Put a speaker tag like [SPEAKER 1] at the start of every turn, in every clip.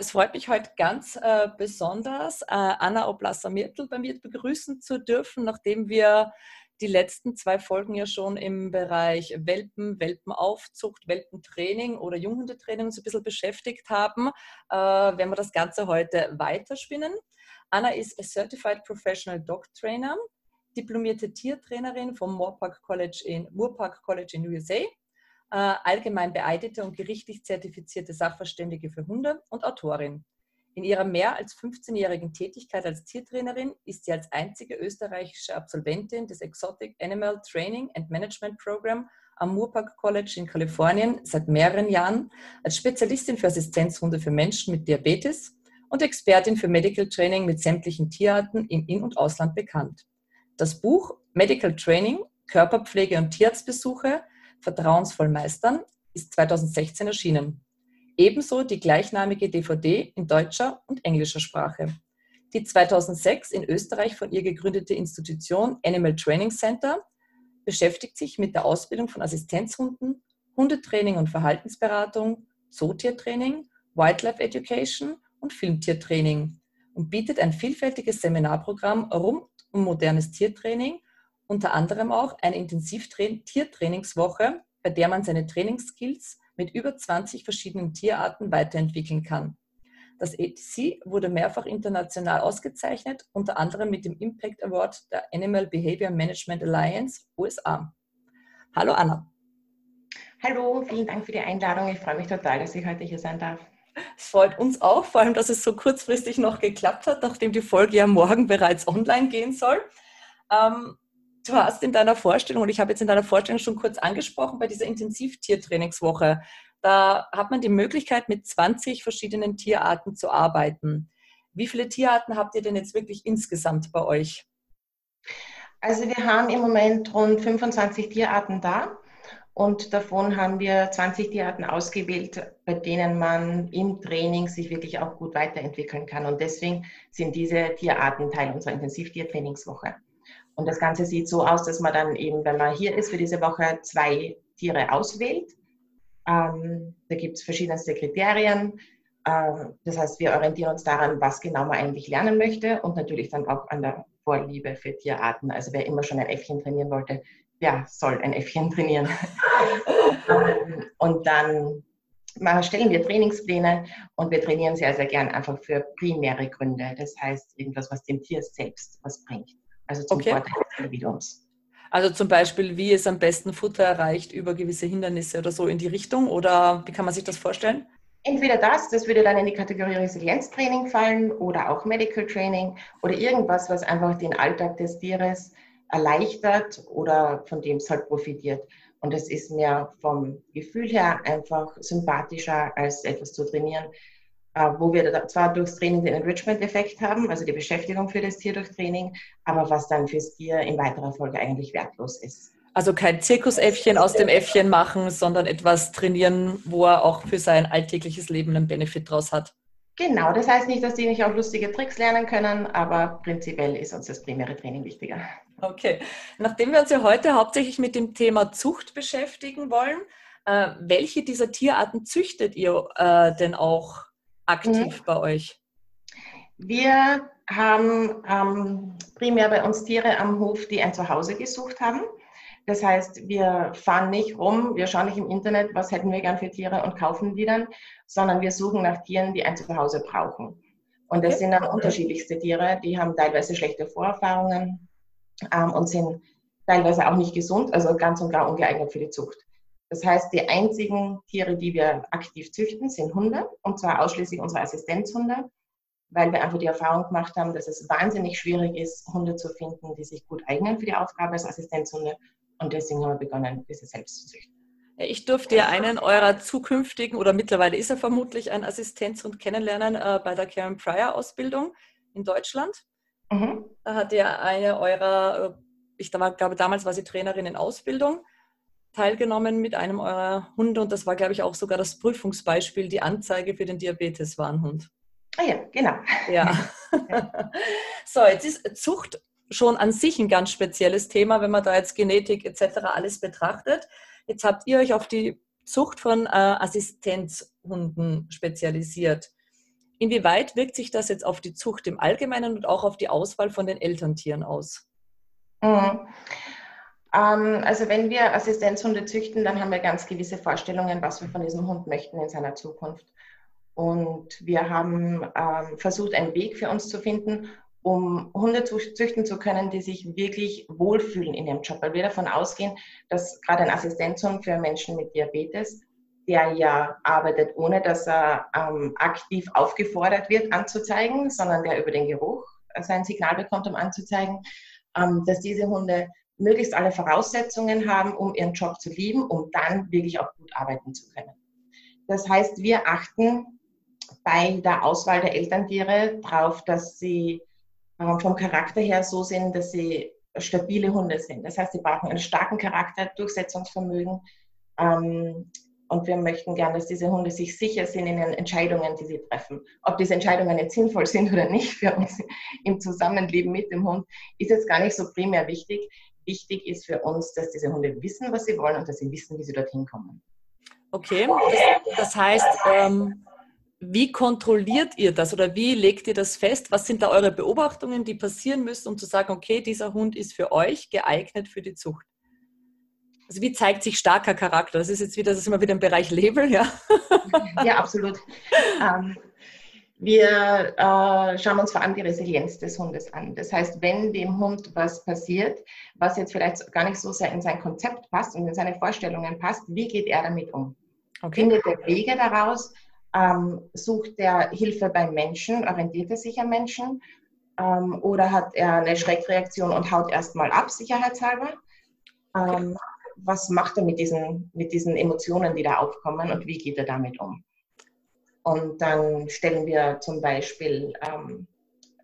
[SPEAKER 1] Es freut mich heute ganz äh, besonders, äh, Anna Oblasser-Mirtl bei mir begrüßen zu dürfen, nachdem wir die letzten zwei Folgen ja schon im Bereich Welpen, Welpenaufzucht, Welpentraining oder Junghundetraining uns ein bisschen beschäftigt haben, äh, werden wir das Ganze heute weiterspinnen. Anna ist a Certified Professional Dog Trainer, diplomierte Tiertrainerin vom Moorpark College in, Moorpark College in USA, äh, allgemein beeidete und gerichtlich zertifizierte Sachverständige für Hunde und Autorin. In ihrer mehr als 15-jährigen Tätigkeit als Tiertrainerin ist sie als einzige österreichische Absolventin des Exotic Animal Training and Management Program am Moorpark College in Kalifornien seit mehreren Jahren als Spezialistin für Assistenzhunde für Menschen mit Diabetes und Expertin für Medical Training mit sämtlichen Tierarten im In- und Ausland bekannt. Das Buch Medical Training, Körperpflege und Tierarztbesuche vertrauensvoll meistern ist 2016 erschienen. Ebenso die gleichnamige DVD in deutscher und englischer Sprache. Die 2006 in Österreich von ihr gegründete Institution Animal Training Center beschäftigt sich mit der Ausbildung von Assistenzhunden, Hundetraining und Verhaltensberatung, Zootiertraining, Wildlife Education und Filmtiertraining und bietet ein vielfältiges Seminarprogramm rund um modernes Tiertraining, unter anderem auch eine Intensivtiertrainingswoche, bei der man seine Trainingsskills mit über 20 verschiedenen Tierarten weiterentwickeln kann. Das ATC wurde mehrfach international ausgezeichnet, unter anderem mit dem Impact Award der Animal Behavior Management Alliance USA. Hallo Anna.
[SPEAKER 2] Hallo, vielen Dank für die Einladung. Ich freue mich total, dass ich heute hier sein darf.
[SPEAKER 1] Es freut uns auch, vor allem, dass es so kurzfristig noch geklappt hat, nachdem die Folge ja morgen bereits online gehen soll. Ähm, du hast in deiner Vorstellung, und ich habe jetzt in deiner Vorstellung schon kurz angesprochen, bei dieser Intensivtiertrainingswoche, da hat man die Möglichkeit, mit 20 verschiedenen Tierarten zu arbeiten. Wie viele Tierarten habt ihr denn jetzt wirklich insgesamt bei euch?
[SPEAKER 2] Also wir haben im Moment rund 25 Tierarten da und davon haben wir 20 Tierarten ausgewählt, bei denen man im Training sich wirklich auch gut weiterentwickeln kann. Und deswegen sind diese Tierarten Teil unserer Intensivtiertrainingswoche. Und das Ganze sieht so aus, dass man dann eben, wenn man hier ist für diese Woche, zwei Tiere auswählt. Ähm, da gibt es verschiedenste Kriterien. Ähm, das heißt, wir orientieren uns daran, was genau man eigentlich lernen möchte und natürlich dann auch an der Vorliebe für Tierarten. Also wer immer schon ein Äffchen trainieren wollte, ja, soll ein Äffchen trainieren. und dann stellen wir Trainingspläne und wir trainieren sehr, sehr gern einfach für primäre Gründe. Das heißt, irgendwas, was dem Tier selbst was bringt. Also zum okay. Vorteil des Individuums.
[SPEAKER 1] Also zum Beispiel, wie es am besten Futter erreicht über gewisse Hindernisse oder so in die Richtung? Oder wie kann man sich das vorstellen?
[SPEAKER 2] Entweder das, das würde dann in die Kategorie Resilienztraining fallen oder auch Medical Training oder irgendwas, was einfach den Alltag des Tieres erleichtert oder von dem es halt profitiert. Und es ist mir vom Gefühl her einfach sympathischer, als etwas zu trainieren, wo wir zwar durchs Training den Enrichment-Effekt haben, also die Beschäftigung für das Tier durch Training, aber was dann fürs Tier in weiterer Folge eigentlich wertlos ist.
[SPEAKER 1] Also kein Zirkusäffchen aus dem Äffchen machen, sondern etwas trainieren, wo er auch für sein alltägliches Leben einen Benefit draus hat.
[SPEAKER 2] Genau, das heißt nicht, dass die nicht auch lustige Tricks lernen können, aber prinzipiell ist uns das primäre Training wichtiger.
[SPEAKER 1] Okay, nachdem wir uns ja heute hauptsächlich mit dem Thema Zucht beschäftigen wollen, äh, welche dieser Tierarten züchtet ihr äh, denn auch aktiv mhm. bei euch?
[SPEAKER 2] Wir haben ähm, primär bei uns Tiere am Hof, die ein Zuhause gesucht haben. Das heißt, wir fahren nicht rum, wir schauen nicht im Internet, was hätten wir gern für Tiere und kaufen die dann, sondern wir suchen nach Tieren, die ein Zuhause brauchen. Und das okay. sind dann unterschiedlichste Tiere, die haben teilweise schlechte Vorerfahrungen ähm, und sind teilweise auch nicht gesund, also ganz und gar ungeeignet für die Zucht. Das heißt, die einzigen Tiere, die wir aktiv züchten, sind Hunde, und zwar ausschließlich unsere Assistenzhunde, weil wir einfach die Erfahrung gemacht haben, dass es wahnsinnig schwierig ist, Hunde zu finden, die sich gut eignen für die Aufgabe als Assistenzhunde. Und deswegen haben wir begonnen, diese selbst zu züchten.
[SPEAKER 1] Ich durfte ja einen eurer zukünftigen, oder mittlerweile ist er vermutlich ein Assistenzhund kennenlernen äh, bei der Karen Pryor Ausbildung in Deutschland. Mhm. Da hat ja eine eurer, äh, ich glaube damals war sie Trainerin in Ausbildung, teilgenommen mit einem eurer Hunde und das war, glaube ich, auch sogar das Prüfungsbeispiel, die Anzeige für den Diabetes-Warnhund.
[SPEAKER 2] Ah ja, genau.
[SPEAKER 1] Ja. so, jetzt ist Zucht schon an sich ein ganz spezielles Thema, wenn man da jetzt Genetik etc. alles betrachtet. Jetzt habt ihr euch auf die Zucht von äh, Assistenzhunden spezialisiert. Inwieweit wirkt sich das jetzt auf die Zucht im Allgemeinen und auch auf die Auswahl von den Elterntieren aus?
[SPEAKER 2] Mhm. Ähm, also wenn wir Assistenzhunde züchten, dann haben wir ganz gewisse Vorstellungen, was wir von diesem Hund möchten in seiner Zukunft. Und wir haben ähm, versucht, einen Weg für uns zu finden, um Hunde züchten zu können, die sich wirklich wohlfühlen in ihrem Job. Weil wir davon ausgehen, dass gerade ein Assistenzhund für Menschen mit Diabetes, der ja arbeitet, ohne dass er ähm, aktiv aufgefordert wird anzuzeigen, sondern der über den Geruch sein Signal bekommt, um anzuzeigen, dass diese Hunde möglichst alle Voraussetzungen haben, um ihren Job zu lieben, um dann wirklich auch gut arbeiten zu können. Das heißt, wir achten bei der Auswahl der Elterntiere darauf, dass sie ähm, vom Charakter her so sind, dass sie stabile Hunde sind. Das heißt, sie brauchen einen starken Charakter, Durchsetzungsvermögen. Ähm, und wir möchten gerne, dass diese Hunde sich sicher sind in den Entscheidungen, die sie treffen. Ob diese Entscheidungen jetzt sinnvoll sind oder nicht für uns im Zusammenleben mit dem Hund, ist jetzt gar nicht so primär wichtig. Wichtig ist für uns, dass diese Hunde wissen, was sie wollen und dass sie wissen, wie sie dorthin kommen.
[SPEAKER 1] Okay, das, das heißt, ähm, wie kontrolliert ihr das oder wie legt ihr das fest? Was sind da eure Beobachtungen, die passieren müssen, um zu sagen, okay, dieser Hund ist für euch geeignet für die Zucht? Also wie zeigt sich starker Charakter? Das ist jetzt wieder, das ist immer wieder im Bereich Label, ja?
[SPEAKER 2] Ja, absolut. Ähm, wir äh, schauen uns vor allem die Resilienz des Hundes an. Das heißt, wenn dem Hund was passiert, was jetzt vielleicht gar nicht so sehr in sein Konzept passt und in seine Vorstellungen passt, wie geht er damit um? Okay. Findet er Wege daraus? Ähm, sucht er Hilfe beim Menschen? Orientiert er sich am Menschen? Ähm, oder hat er eine Schreckreaktion und haut erstmal ab, sicherheitshalber? Ähm, okay. Was macht er mit diesen, mit diesen Emotionen, die da aufkommen und wie geht er damit um? Und dann stellen wir zum Beispiel ähm,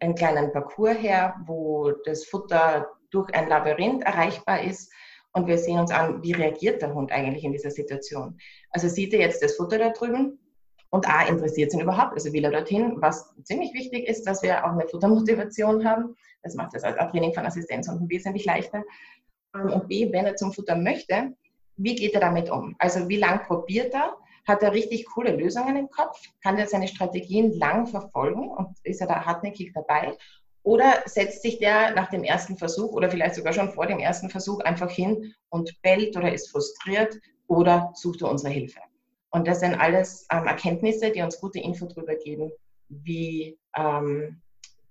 [SPEAKER 2] einen kleinen Parcours her, wo das Futter durch ein Labyrinth erreichbar ist. Und wir sehen uns an, wie reagiert der Hund eigentlich in dieser Situation. Also sieht er jetzt das Futter da drüben und A, interessiert ihn überhaupt, also will er dorthin, was ziemlich wichtig ist, dass wir auch eine Futtermotivation haben. Das macht das Training von Assistenzhunden wesentlich leichter. Ähm, und B, wenn er zum Futter möchte, wie geht er damit um? Also wie lange probiert er? Hat er richtig coole Lösungen im Kopf? Kann er seine Strategien lang verfolgen und ist er da hartnäckig dabei? Oder setzt sich der nach dem ersten Versuch oder vielleicht sogar schon vor dem ersten Versuch einfach hin und bellt oder ist frustriert oder sucht er unsere Hilfe? Und das sind alles ähm, Erkenntnisse, die uns gute Info darüber geben, wie ähm,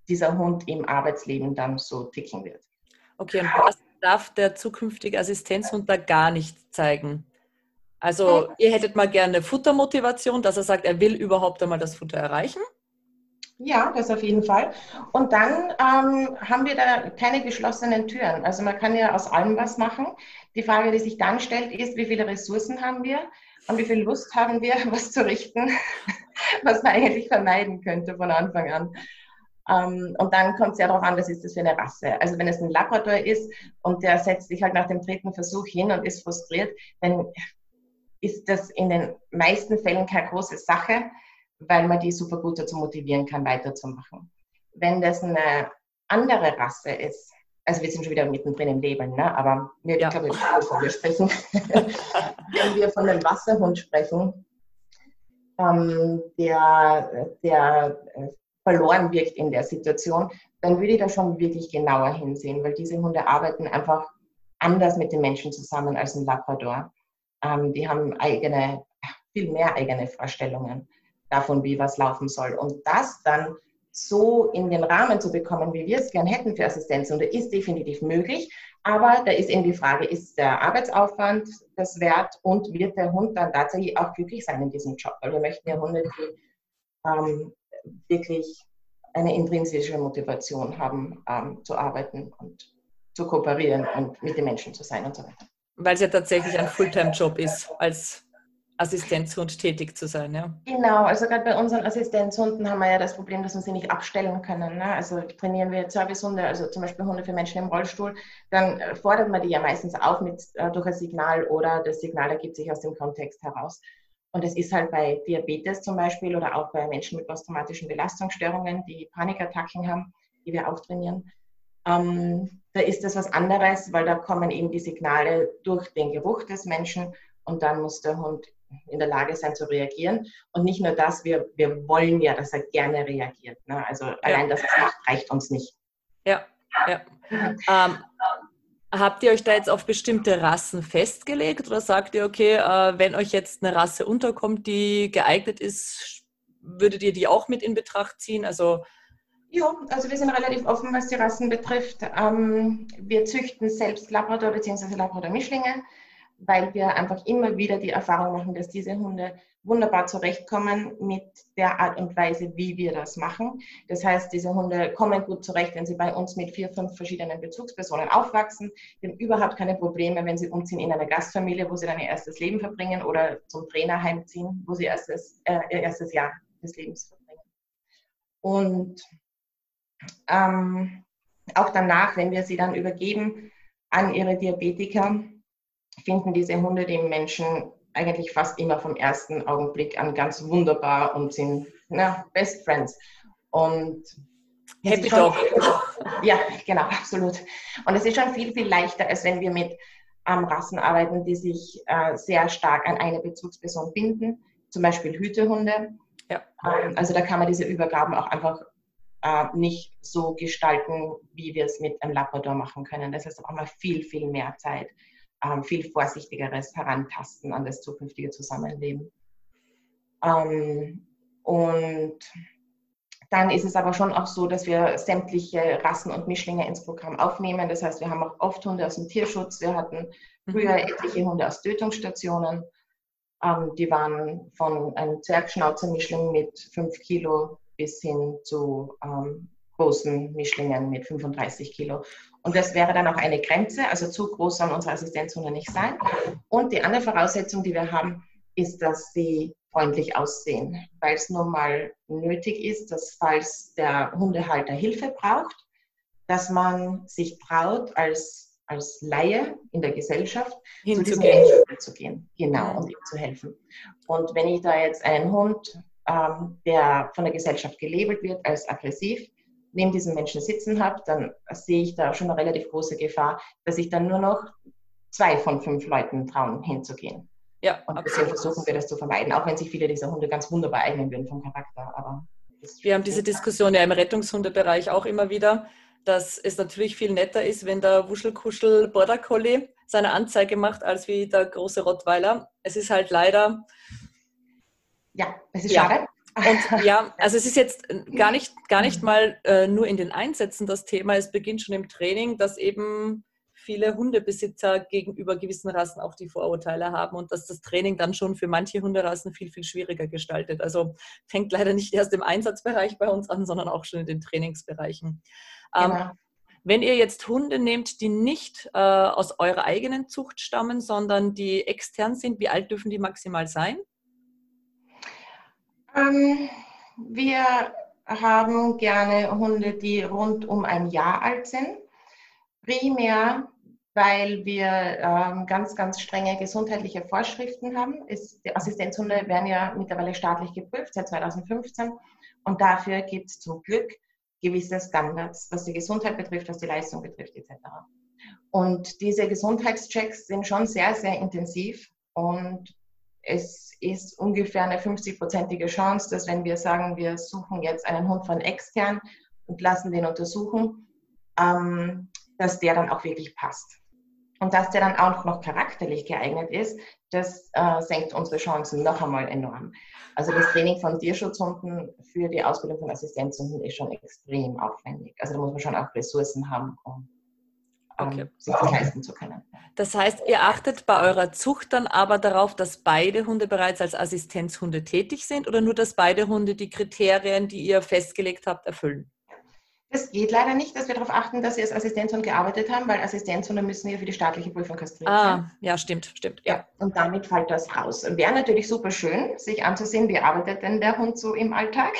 [SPEAKER 2] dieser Hund im Arbeitsleben dann so ticken wird.
[SPEAKER 1] Okay, und was darf der zukünftige Assistenzhund da gar nicht zeigen? Also ihr hättet mal gerne Futtermotivation, dass er sagt, er will überhaupt einmal das Futter erreichen?
[SPEAKER 2] Ja, das auf jeden Fall. Und dann ähm, haben wir da keine geschlossenen Türen. Also man kann ja aus allem was machen. Die Frage, die sich dann stellt, ist, wie viele Ressourcen haben wir und wie viel Lust haben wir, was zu richten, was man eigentlich vermeiden könnte von Anfang an. Ähm, und dann kommt es ja darauf an, was ist das für eine Rasse. Also wenn es ein Labrador ist und der setzt sich halt nach dem dritten Versuch hin und ist frustriert, dann ist das in den meisten Fällen keine große Sache, weil man die super gut dazu motivieren kann, weiterzumachen. Wenn das eine andere Rasse ist, also wir sind schon wieder mittendrin im Leben, ne? aber wir, ja. ich glaube, wir sprechen, wenn wir von einem Wasserhund sprechen, ähm, der, der äh, verloren wirkt in der Situation, dann würde ich da schon wirklich genauer hinsehen, weil diese Hunde arbeiten einfach anders mit den Menschen zusammen als ein Labrador. Ähm, die haben eigene, viel mehr eigene Vorstellungen davon, wie was laufen soll. Und das dann so in den Rahmen zu bekommen, wie wir es gern hätten für Assistenzhunde, ist definitiv möglich. Aber da ist eben die Frage, ist der Arbeitsaufwand das wert und wird der Hund dann tatsächlich auch glücklich sein in diesem Job? Weil wir möchten ja Hunde, die ähm, wirklich eine intrinsische Motivation haben, ähm, zu arbeiten und zu kooperieren und mit den Menschen zu sein und so weiter.
[SPEAKER 1] Weil es ja tatsächlich ein Fulltime-Job ist, als Assistenzhund tätig zu sein, ja.
[SPEAKER 2] Genau, also gerade bei unseren Assistenzhunden haben wir ja das Problem, dass wir sie nicht abstellen können. Ne? Also trainieren wir Servicehunde, also zum Beispiel Hunde für Menschen im Rollstuhl, dann äh, fordert man die ja meistens auf mit, äh, durch ein Signal oder das Signal ergibt sich aus dem Kontext heraus. Und es ist halt bei Diabetes zum Beispiel oder auch bei Menschen mit posttraumatischen Belastungsstörungen, die Panikattacken haben, die wir auch trainieren. Ähm, da ist das was anderes, weil da kommen eben die Signale durch den Geruch des Menschen und dann muss der Hund in der Lage sein zu reagieren. Und nicht nur das, wir, wir wollen ja, dass er gerne reagiert. Ne? Also ja. allein, dass er es macht, reicht uns nicht.
[SPEAKER 1] Ja, ja. ähm, habt ihr euch da jetzt auf bestimmte Rassen festgelegt oder sagt ihr, okay, äh, wenn euch jetzt eine Rasse unterkommt, die geeignet ist, würdet ihr die auch mit in Betracht ziehen? Also
[SPEAKER 2] ja, also wir sind relativ offen, was die Rassen betrifft. Ähm, wir züchten selbst Labrador bzw. Labrador-Mischlinge weil wir einfach immer wieder die Erfahrung machen, dass diese Hunde wunderbar zurechtkommen mit der Art und Weise, wie wir das machen. Das heißt, diese Hunde kommen gut zurecht, wenn sie bei uns mit vier, fünf verschiedenen Bezugspersonen aufwachsen. Die haben überhaupt keine Probleme, wenn sie umziehen in eine Gastfamilie, wo sie dann ihr erstes Leben verbringen oder zum Trainerheim ziehen, wo sie erstes, äh, ihr erstes Jahr des Lebens verbringen. Und ähm, auch danach, wenn wir sie dann übergeben an ihre Diabetiker, finden diese Hunde den Menschen eigentlich fast immer vom ersten Augenblick an ganz wunderbar und sind na, Best Friends. Und
[SPEAKER 1] Happy Dog.
[SPEAKER 2] Ja, genau, absolut. Und es ist schon viel, viel leichter, als wenn wir mit ähm, Rassen arbeiten, die sich äh, sehr stark an eine Bezugsperson binden, zum Beispiel Hütehunde. Ja. Ähm, also da kann man diese Übergaben auch einfach äh, nicht so gestalten, wie wir es mit einem Labrador machen können. Das heißt, da braucht man viel, viel mehr Zeit ähm, viel vorsichtigeres Herantasten an das zukünftige Zusammenleben. Ähm, und dann ist es aber schon auch so, dass wir sämtliche Rassen und Mischlinge ins Programm aufnehmen. Das heißt, wir haben auch oft Hunde aus dem Tierschutz. Wir hatten früher mhm. etliche Hunde aus Tötungsstationen. Ähm, die waren von einem Zwergschnauzer-Mischling mit 5 Kilo bis hin zu ähm, großen Mischlingen mit 35 Kilo. Und das wäre dann auch eine Grenze, also zu groß sollen unsere Assistenzhunde nicht sein. Und die andere Voraussetzung, die wir haben, ist, dass sie freundlich aussehen, weil es nun mal nötig ist, dass falls der Hundehalter Hilfe braucht, dass man sich traut, als, als Laie in der Gesellschaft
[SPEAKER 1] Hinzugehen.
[SPEAKER 2] zu diesem zu gehen. Genau, und ihm zu helfen. Und wenn ich da jetzt einen Hund, ähm, der von der Gesellschaft gelabelt wird als aggressiv, neben diesem Menschen sitzen habe, dann sehe ich da schon eine relativ große Gefahr, dass ich dann nur noch zwei von fünf Leuten trauen, hinzugehen. Ja, und deswegen versuchen wir das zu vermeiden, auch wenn sich viele dieser Hunde ganz wunderbar eignen würden vom Charakter. Aber
[SPEAKER 1] wir haben diese Diskussion ja im Rettungshundebereich auch immer wieder, dass es natürlich viel netter ist, wenn der Wuschelkuschel Border Collie seine Anzeige macht, als wie der große Rottweiler. Es ist halt leider.
[SPEAKER 2] Ja, es ist ja. schade.
[SPEAKER 1] Und ja, also es ist jetzt gar nicht, gar nicht mal äh, nur in den Einsätzen das Thema, es beginnt schon im Training, dass eben viele Hundebesitzer gegenüber gewissen Rassen auch die Vorurteile haben und dass das Training dann schon für manche Hunderassen viel, viel schwieriger gestaltet. Also fängt leider nicht erst im Einsatzbereich bei uns an, sondern auch schon in den Trainingsbereichen. Ähm, genau. Ähm, wenn ihr jetzt Hunde nehmt, die nicht äh, aus eurer eigenen Zucht stammen, sondern die extern sind, wie alt dürfen die maximal sein?
[SPEAKER 2] Ähm, wir haben gerne Hunde, die rund um ein Jahr alt sind. Primär, weil wir ähm, ganz, ganz strenge gesundheitliche Vorschriften haben. Ist, die Assistenzhunde werden ja mittlerweile staatlich geprüft seit 2015 und dafür gibt es zum Glück gewisse Standards, was die Gesundheit betrifft, was die Leistung betrifft etc. Und diese Gesundheitschecks sind schon sehr, sehr intensiv und es ist ungefähr eine 50-prozentige Chance, dass wenn wir sagen, wir suchen jetzt einen Hund von extern und lassen den untersuchen, ähm, dass der dann auch wirklich passt. Und dass der dann auch noch charakterlich geeignet ist, das äh, senkt unsere Chancen noch einmal enorm. Also das Training von Tierschutzhunden für die Ausbildung von Assistenzhunden ist schon extrem aufwendig. Also da muss man schon auch Ressourcen haben, um okay. Ähm, sich das leisten zu können.
[SPEAKER 1] Das heißt, ihr achtet bei eurer Zucht dann aber darauf, dass beide Hunde bereits als Assistenzhunde tätig sind oder nur, dass beide Hunde die Kriterien, die ihr festgelegt habt, erfüllen?
[SPEAKER 2] Das geht leider nicht, dass wir darauf achten, dass sie als Assistenzhund gearbeitet haben, weil Assistenzhunde müssen ja für die staatliche Prüfung kastriert ah,
[SPEAKER 1] sein. Ja, stimmt, stimmt.
[SPEAKER 2] Ja. ja. Und damit fällt das raus. Wäre natürlich super schön, sich anzusehen, wie arbeitet denn der Hund so im Alltag.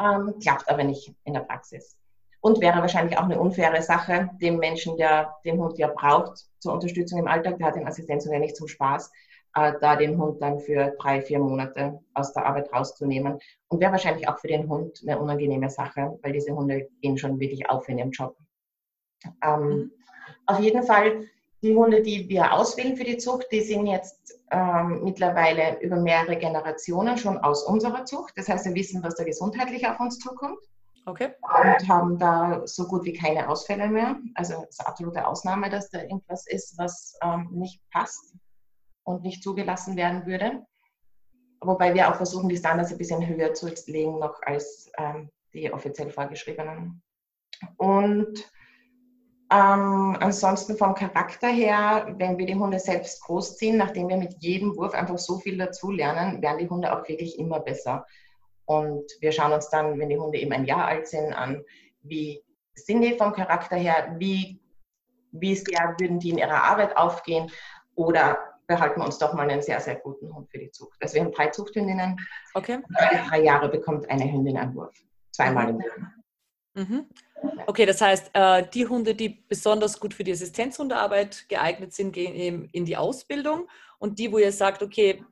[SPEAKER 2] Ähm, klappt aber nicht in der Praxis. Und wäre wahrscheinlich auch eine unfaire Sache, dem Menschen, der den Hund ja braucht zur Unterstützung im Alltag, der hat den Assistenzhund ja nicht zum Spaß, äh, da den Hund dann für drei, vier Monate aus der Arbeit rauszunehmen. Und wäre wahrscheinlich auch für den Hund eine unangenehme Sache, weil diese Hunde gehen schon wirklich auf in ihrem Job. Ähm, mhm. Auf jeden Fall, die Hunde, die wir auswählen für die Zucht, die sind jetzt ähm, mittlerweile über mehrere Generationen schon aus unserer Zucht. Das heißt, wir wissen, was da gesundheitlich auf uns zukommt. Okay. Und haben da so gut wie keine Ausfälle mehr. Also es ist eine absolute Ausnahme, dass da irgendwas ist, was ähm, nicht passt und nicht zugelassen werden würde. Wobei wir auch versuchen, die Standards ein bisschen höher zu legen noch als ähm, die offiziell vorgeschriebenen. Und ähm, ansonsten vom Charakter her, wenn wir die Hunde selbst großziehen, nachdem wir mit jedem Wurf einfach so viel dazu lernen, werden die Hunde auch wirklich immer besser. Und wir schauen uns dann, wenn die Hunde eben ein Jahr alt sind, an, wie sind die vom Charakter her, wie, wie sehr würden die in ihrer Arbeit aufgehen oder behalten wir uns doch mal einen sehr, sehr guten Hund für die Zucht. Also wir haben drei Zuchthündinnen. Okay. Alle drei Jahre bekommt eine Hündin einen Wurf. Zweimal im Jahr.
[SPEAKER 1] Mhm. Okay, das heißt, äh, die Hunde, die besonders gut für die Assistenzhundearbeit geeignet sind, gehen eben in die Ausbildung. Und die, wo ihr sagt, okay,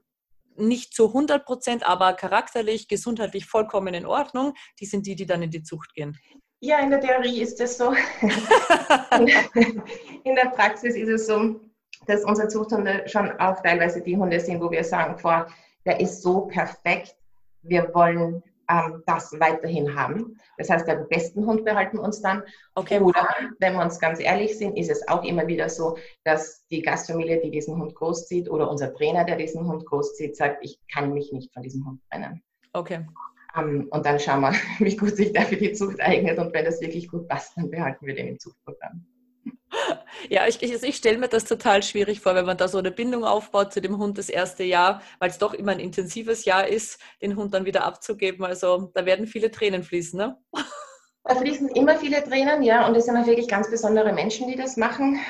[SPEAKER 1] nicht zu 100 Prozent, aber charakterlich, gesundheitlich vollkommen in Ordnung, die sind die, die dann in die Zucht gehen.
[SPEAKER 2] Ja, in der Theorie ist das so. in der Praxis ist es so, dass unsere Zuchthunde schon auch teilweise die Hunde sind, wo wir sagen, vor, der ist so perfekt, wir wollen ähm, das weiterhin haben. Das heißt, den besten Hund behalten wir uns dann. Okay. Oder, wenn wir uns ganz ehrlich sind, ist es auch immer wieder so, dass die Gastfamilie, die diesen Hund großzieht, oder unser Trainer, der diesen Hund großzieht, sagt, ich kann mich nicht von diesem Hund trennen. Okay. Um, ähm, und dann schauen wir, wie gut sich der für die Zucht eignet. Und wenn das wirklich gut passt, dann behalten wir den im Zuchtprogramm.
[SPEAKER 1] Ja, ich, ich, ich stelle mir das total schwierig vor, wenn man da so eine Bindung aufbaut zu dem Hund das erste Jahr, weil es doch immer ein intensives Jahr ist, den Hund dann wieder abzugeben. Also da werden viele Tränen fließen, ne?
[SPEAKER 2] Da fließen immer viele Tränen, ja, und es sind auch wirklich ganz besondere Menschen, die das machen.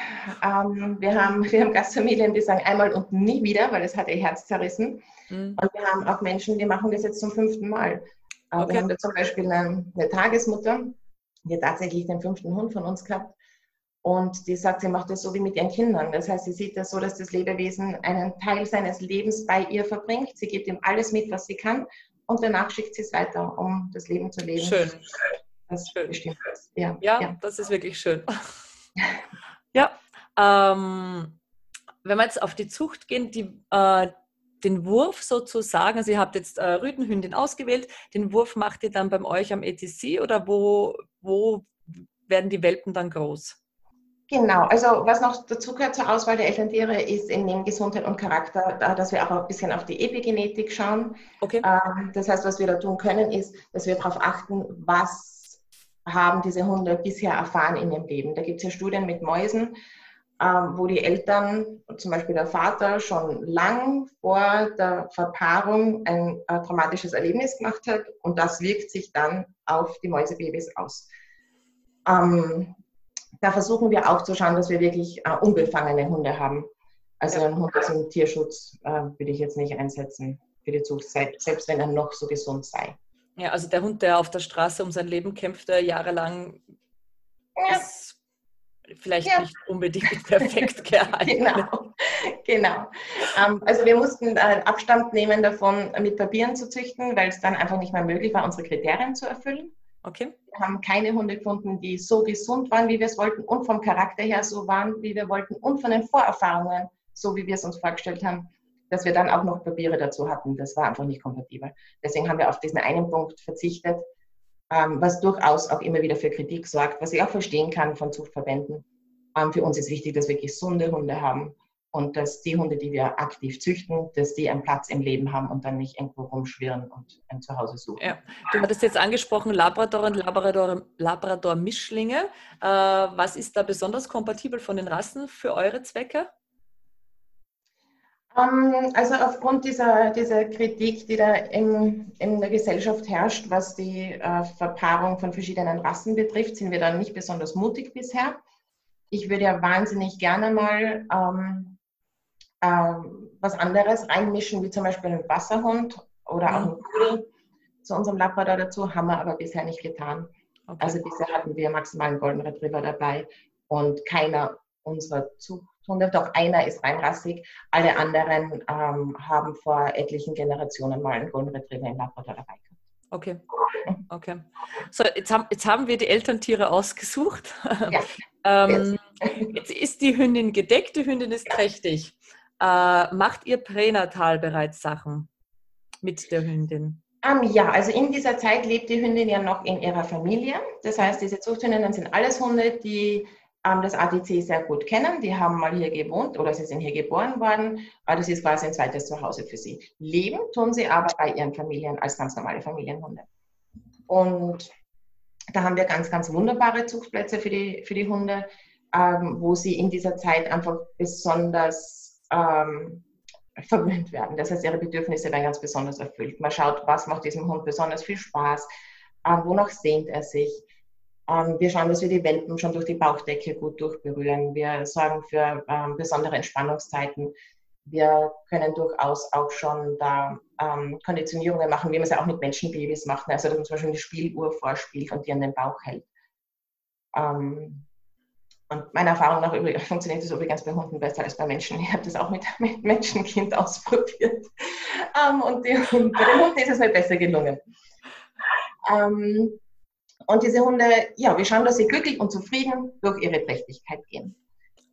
[SPEAKER 2] Ähm, wir, haben, wir haben Gastfamilien, die sagen einmal und nie wieder, weil es hat ihr Herz zerrissen. Mhm. Und wir haben auch Menschen, die machen das jetzt zum fünften Mal. Äh, okay. Wir haben da zum Beispiel eine, eine Tagesmutter, die hat tatsächlich den fünften Hund von uns gehabt. Und die sagt, sie macht das so wie mit ihren Kindern. Das heißt, sie sieht das so, dass das Lebewesen einen Teil seines Lebens bei ihr verbringt. Sie gibt ihm alles mit, was sie kann. Und danach schickt sie es weiter, um das Leben zu leben.
[SPEAKER 1] Schön.
[SPEAKER 2] Das
[SPEAKER 1] schön. bestimmt Ja, ja, ja, das ist wirklich schön. ja. Ähm, wenn wir jetzt auf die Zucht gehen, die, äh, den Wurf sozusagen, also ihr habt jetzt äh, Rüdenhündin ausgewählt, den Wurf macht ihr dann bei euch am ETC oder wo, wo werden die Welpen dann groß?
[SPEAKER 2] Genau, also was noch dazu gehört zur Auswahl der Elterntiere ist in neben Gesundheit und Charakter, dass wir auch ein bisschen auf die Epigenetik schauen. Okay. Ähm, das heißt, was wir da tun können, ist, dass wir darauf achten, was haben diese Hunde bisher erfahren in ihrem Leben. Da gibt es ja Studien mit Mäusen, ähm, wo die Eltern, zum Beispiel der Vater, schon lang vor der Verpaarung ein traumatisches Erlebnis gemacht hat und das wirkt sich dann auf die Mäusebabys aus. Ähm, da versuchen wir auch zu schauen, dass wir wirklich äh, unbefangene Hunde haben. Also ja. einen Hund aus dem Tierschutz äh, würde ich jetzt nicht einsetzen für die Zucht, selbst wenn er noch so gesund sei.
[SPEAKER 1] Ja, also der Hund, der auf der Straße um sein Leben kämpfte, jahrelang, ja. ist vielleicht ja. nicht unbedingt perfekt gehalten.
[SPEAKER 2] genau, genau. Ähm, also wir mussten äh, Abstand nehmen davon, mit Papieren zu züchten, weil es dann einfach nicht mehr möglich war, unsere Kriterien zu erfüllen. Okay. Wir haben keine Hunde gefunden, die so gesund waren, wie wir es wollten und vom Charakter her so waren, wie wir wollten und von den Vorerfahrungen, so wie wir es uns vorgestellt haben, dass wir dann auch noch Papiere dazu hatten. Das war einfach nicht kompatibel. Deswegen haben wir auf diesen einen Punkt verzichtet, ähm, was durchaus auch immer wieder für Kritik sorgt, was ich auch verstehen kann von Zuchtverbänden. Ähm, für uns ist wichtig, dass wir gesunde Hunde haben und dass die Hunde, die wir aktiv züchten, dass die einen Platz im Leben haben und dann nicht irgendwo rumschwirren und ein Zuhause suchen. Ja.
[SPEAKER 1] Du hattest jetzt angesprochen Labrador und Labrador, Labrador Mischlinge. Äh, was ist da besonders kompatibel von den Rassen für eure Zwecke?
[SPEAKER 2] Ähm, also aufgrund dieser, dieser Kritik, die da in, in der Gesellschaft herrscht, was die äh, Verpaarung von verschiedenen Rassen betrifft, sind wir da nicht besonders mutig bisher. Ich würde ja wahnsinnig gerne mal ähm, ähm, was anderes reinmischen, wie zum Beispiel einen Wasserhund oder auch einen Pudel zu unserem Labrador dazu, haben wir aber bisher nicht getan. Okay. Also bisher hatten wir maximal einen Golden Retriever dabei und keiner unserer Zuchthunde, doch einer ist reinrassig, alle anderen ähm, haben vor etlichen Generationen mal einen Golden Retriever im Labrador dabei gehabt.
[SPEAKER 1] Okay. Okay. So, jetzt haben, jetzt haben wir die Elterntiere ausgesucht. Ja. ähm, jetzt ist die Hündin gedeckt, die Hündin ist trächtig. Äh, macht ihr pränatal bereits Sachen mit der Hündin?
[SPEAKER 2] Um, ja, also in dieser Zeit lebt die Hündin ja noch in ihrer Familie. Das heißt, diese Zuchthündinnen sind alles Hunde, die ähm, das ADC sehr gut kennen. Die haben mal hier gewohnt oder sie sind hier geboren worden. Aber das ist quasi ein zweites Zuhause für sie. Leben tun sie aber bei ihren Familien als ganz normale Familienhunde. Und da haben wir ganz, ganz wunderbare Zuchtplätze für die, für die Hunde, ähm, wo sie in dieser Zeit einfach besonders ähm, verwöhnt werden. Das heißt, ihre Bedürfnisse werden ganz besonders erfüllt. Man schaut, was macht diesem Hund besonders viel Spaß, äh, wonach sehnt er sich. Ähm, wir schauen, dass wir die Welpen schon durch die Bauchdecke gut durchberühren. Wir sorgen für ähm, besondere Entspannungszeiten. Wir können durchaus auch schon da ähm, Konditionierungen machen, wie man es ja auch mit Menschenbabys macht. Also, dass man zum Beispiel eine Spieluhr vorspielt und die an den Bauch hält. Ähm, und meiner Erfahrung nach funktioniert das übrigens bei Hunden besser als bei Menschen. Ich habe das auch mit, mit Menschenkind ausprobiert. Ähm, und die, bei den Hunden ist es halt besser gelungen. Ähm, und diese Hunde, ja, wir schauen, dass sie glücklich und zufrieden durch ihre Trächtigkeit gehen.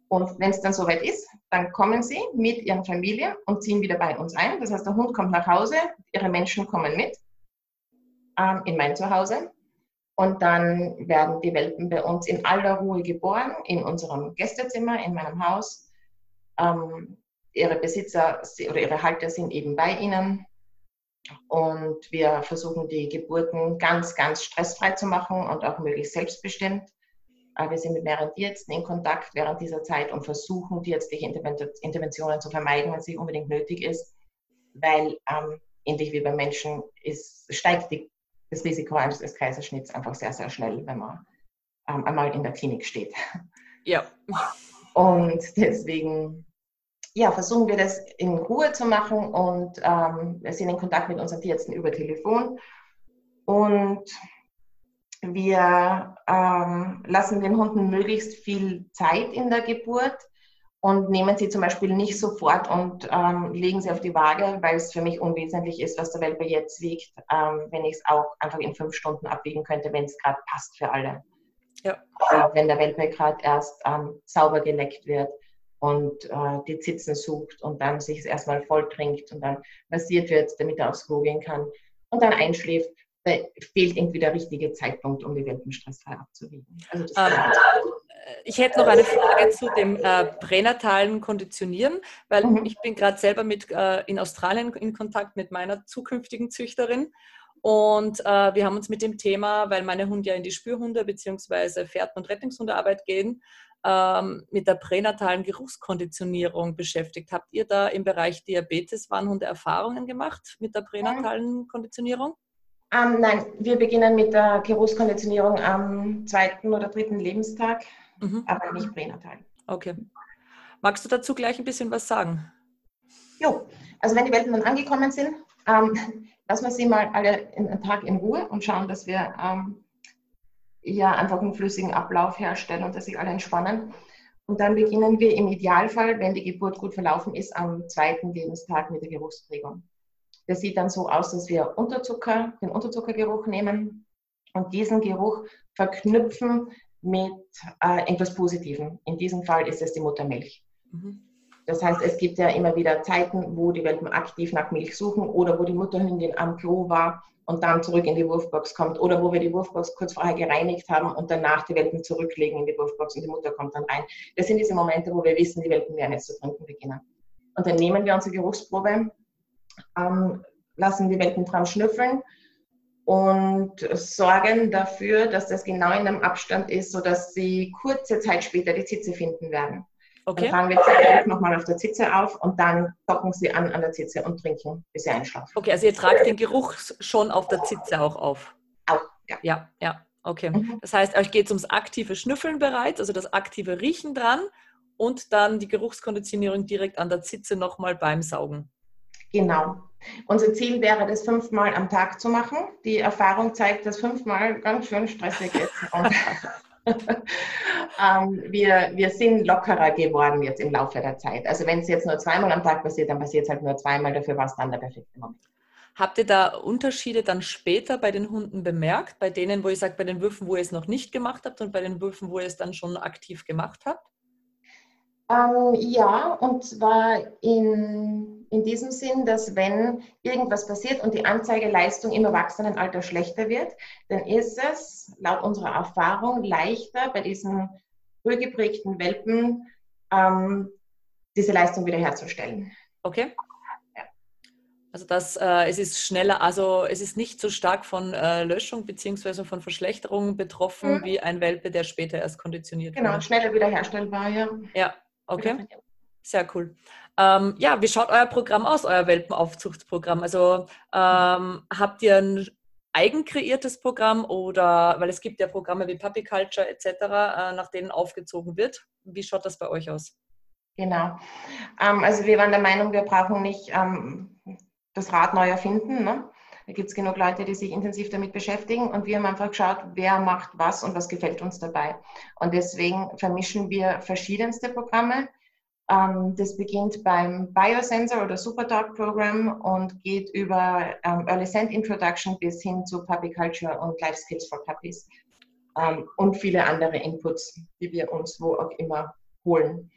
[SPEAKER 2] Und wenn es dann soweit ist, dann kommen sie mit ihren Familien und ziehen wieder bei uns ein. Das heißt, der Hund kommt nach Hause, ihre Menschen kommen mit ähm, in mein Zuhause und dann werden die Welpen bei uns in aller Ruhe geboren, in unserem Gästezimmer, in meinem Haus. Ähm, ihre Besitzer oder ihre Halter sind eben bei ihnen. Und wir versuchen die Geburten ganz, ganz stressfrei zu machen und auch möglichst selbstbestimmt. Wir sind mit mehreren Tierärzten in Kontakt während dieser Zeit und versuchen, tierärztliche Interventionen zu vermeiden, wenn sie unbedingt nötig ist, weil ähm, ähnlich wie beim Menschen ist, steigt die das Risiko eines Kaiserschnitts einfach sehr, sehr schnell, wenn man ähm, einmal in der Klinik steht.
[SPEAKER 1] Ja.
[SPEAKER 2] Und deswegen ja, versuchen wir das in Ruhe zu machen und ähm, wir sind in Kontakt mit unseren Tierärzten über Telefon und wir ähm, lassen den Hunden möglichst viel Zeit in der Geburt und nehmen sie zum Beispiel nicht sofort und ähm, legen sie auf die Waage, weil es für mich unwesentlich ist, was der Welpe jetzt wiegt, ähm, wenn ich es auch einfach in fünf Stunden abwiegen könnte, wenn es gerade passt für alle. Ja. Äh, wenn der Welpe gerade erst ähm, sauber geleckt wird und äh, die Zitzen sucht und dann sich es erstmal voll trinkt und dann massiert wird, damit er aufs Klo gehen kann und dann einschläft, da fehlt irgendwie der richtige Zeitpunkt, um die Welpen stressfrei abzuwiegen. Also das
[SPEAKER 1] ähm, ich hätte noch eine Frage zu dem äh, pränatalen Konditionieren, weil mhm. ich bin gerade selber mit äh, in Australien in Kontakt mit meiner zukünftigen Züchterin und äh, wir haben uns mit dem Thema, weil meine Hunde ja in die Spürhunde bzw. Pferd- und Rettungshundearbeit gehen, ähm, mit der pränatalen Geruchskonditionierung beschäftigt. Habt ihr da im Bereich Diabetes Warnhunde Erfahrungen gemacht mit der pränatalen Konditionierung?
[SPEAKER 2] Ähm, nein, wir beginnen mit der Geruchskonditionierung am zweiten oder dritten Lebenstag mhm. aber nicht pränatal.
[SPEAKER 1] Okay. Magst du dazu gleich ein bisschen was sagen?
[SPEAKER 2] Jo, also wenn die Welpen dann angekommen sind, ähm, lassen wir sie mal alle einen Tag in Ruhe und schauen, dass wir ähm, ja einfach einen flüssigen Ablauf herstellen und dass sich alle entspannen. Und dann beginnen wir im Idealfall, wenn die Geburt gut verlaufen ist, am zweiten Lebenstag mit der Geruchsprägung. Das sieht dann so aus, dass wir Unterzucker, den Unterzuckergeruch nehmen und diesen Geruch verknüpfen mit äh, etwas Positivem. In diesem Fall ist es die Muttermilch. Mhm. Das heißt, es gibt ja immer wieder Zeiten, wo die Welpen aktiv nach Milch suchen oder wo die Mutterhündin am Klo war und dann zurück in die Wurfbox kommt oder wo wir die Wurfbox kurz vorher gereinigt haben und danach die Welpen zurücklegen in die Wurfbox und die Mutter kommt dann rein. Das sind diese Momente, wo wir wissen, die Welpen werden jetzt zu trinken beginnen. Und dann nehmen wir unsere Geruchsprobe, ähm, lassen die Welpen dran schnüffeln und sorgen dafür, dass das genau in einem Abstand ist, sodass sie kurze Zeit später die Zitze finden werden. Okay. Dann fangen wir circa nochmal auf der Zitze auf und dann docken sie an an der Zitze und trinken, bis sie einschlafen.
[SPEAKER 1] Okay, also ihr tragt den Geruch schon auf der Zitze auch auf.
[SPEAKER 2] Auch, ja.
[SPEAKER 1] Ja, ja, okay. Mhm. Das heißt, euch geht es ums aktive Schnüffeln bereits, also das aktive Riechen dran und dann die Geruchskonditionierung direkt an der Zitze nochmal beim Saugen.
[SPEAKER 2] Genau. Unser Ziel wäre, das fünfmal am Tag zu machen. Die Erfahrung zeigt, dass fünfmal ganz schön stressig ist. ähm, wir, wir sind lockerer geworden jetzt im Laufe der Zeit. Also wenn es jetzt nur zweimal am Tag passiert, dann passiert es halt nur zweimal. Dafür war es dann der perfekte Moment.
[SPEAKER 1] Habt ihr da Unterschiede dann später bei den Hunden bemerkt? Bei denen, wo ihr sagt, bei den Würfen, wo ihr es noch nicht gemacht habt und bei den Würfen, wo ihr es dann schon aktiv gemacht habt?
[SPEAKER 2] Ähm, ja, und zwar in, in diesem Sinn, dass wenn irgendwas passiert und die Anzeigeleistung im Erwachsenenalter schlechter wird, dann ist es laut unserer Erfahrung leichter bei diesen frühgeprägten Welpen ähm, diese Leistung wiederherzustellen.
[SPEAKER 1] Okay. Also das, äh, es ist schneller, also es ist nicht so stark von äh, Löschung bzw. von Verschlechterung betroffen mhm. wie ein Welpe, der später erst konditioniert
[SPEAKER 2] genau, wurde. Genau, schneller wiederherstellbar, ja.
[SPEAKER 1] Ja, Okay, sehr cool. Ähm, ja, wie schaut euer Programm aus, euer Welpenaufzuchtsprogramm? Also ähm, habt ihr ein eigen kreiertes Programm oder, weil es gibt ja Programme wie Puppy Culture etc., äh, nach denen aufgezogen wird. Wie schaut das bei euch aus?
[SPEAKER 2] Genau. Ähm, also wir waren der Meinung, wir brauchen nicht ähm, das Rad neu erfinden. Ne? Da gibt es genug Leute, die sich intensiv damit beschäftigen und wir haben einfach geschaut, wer macht was und was gefällt uns dabei. Und deswegen vermischen wir verschiedenste Programme. Ähm, das beginnt beim Biosensor oder Superdog Program und geht über ähm, Early Send Introduction bis hin zu Puppy Culture und Life Skills for Puppies ähm, und viele andere Inputs, die wir uns wo auch immer holen.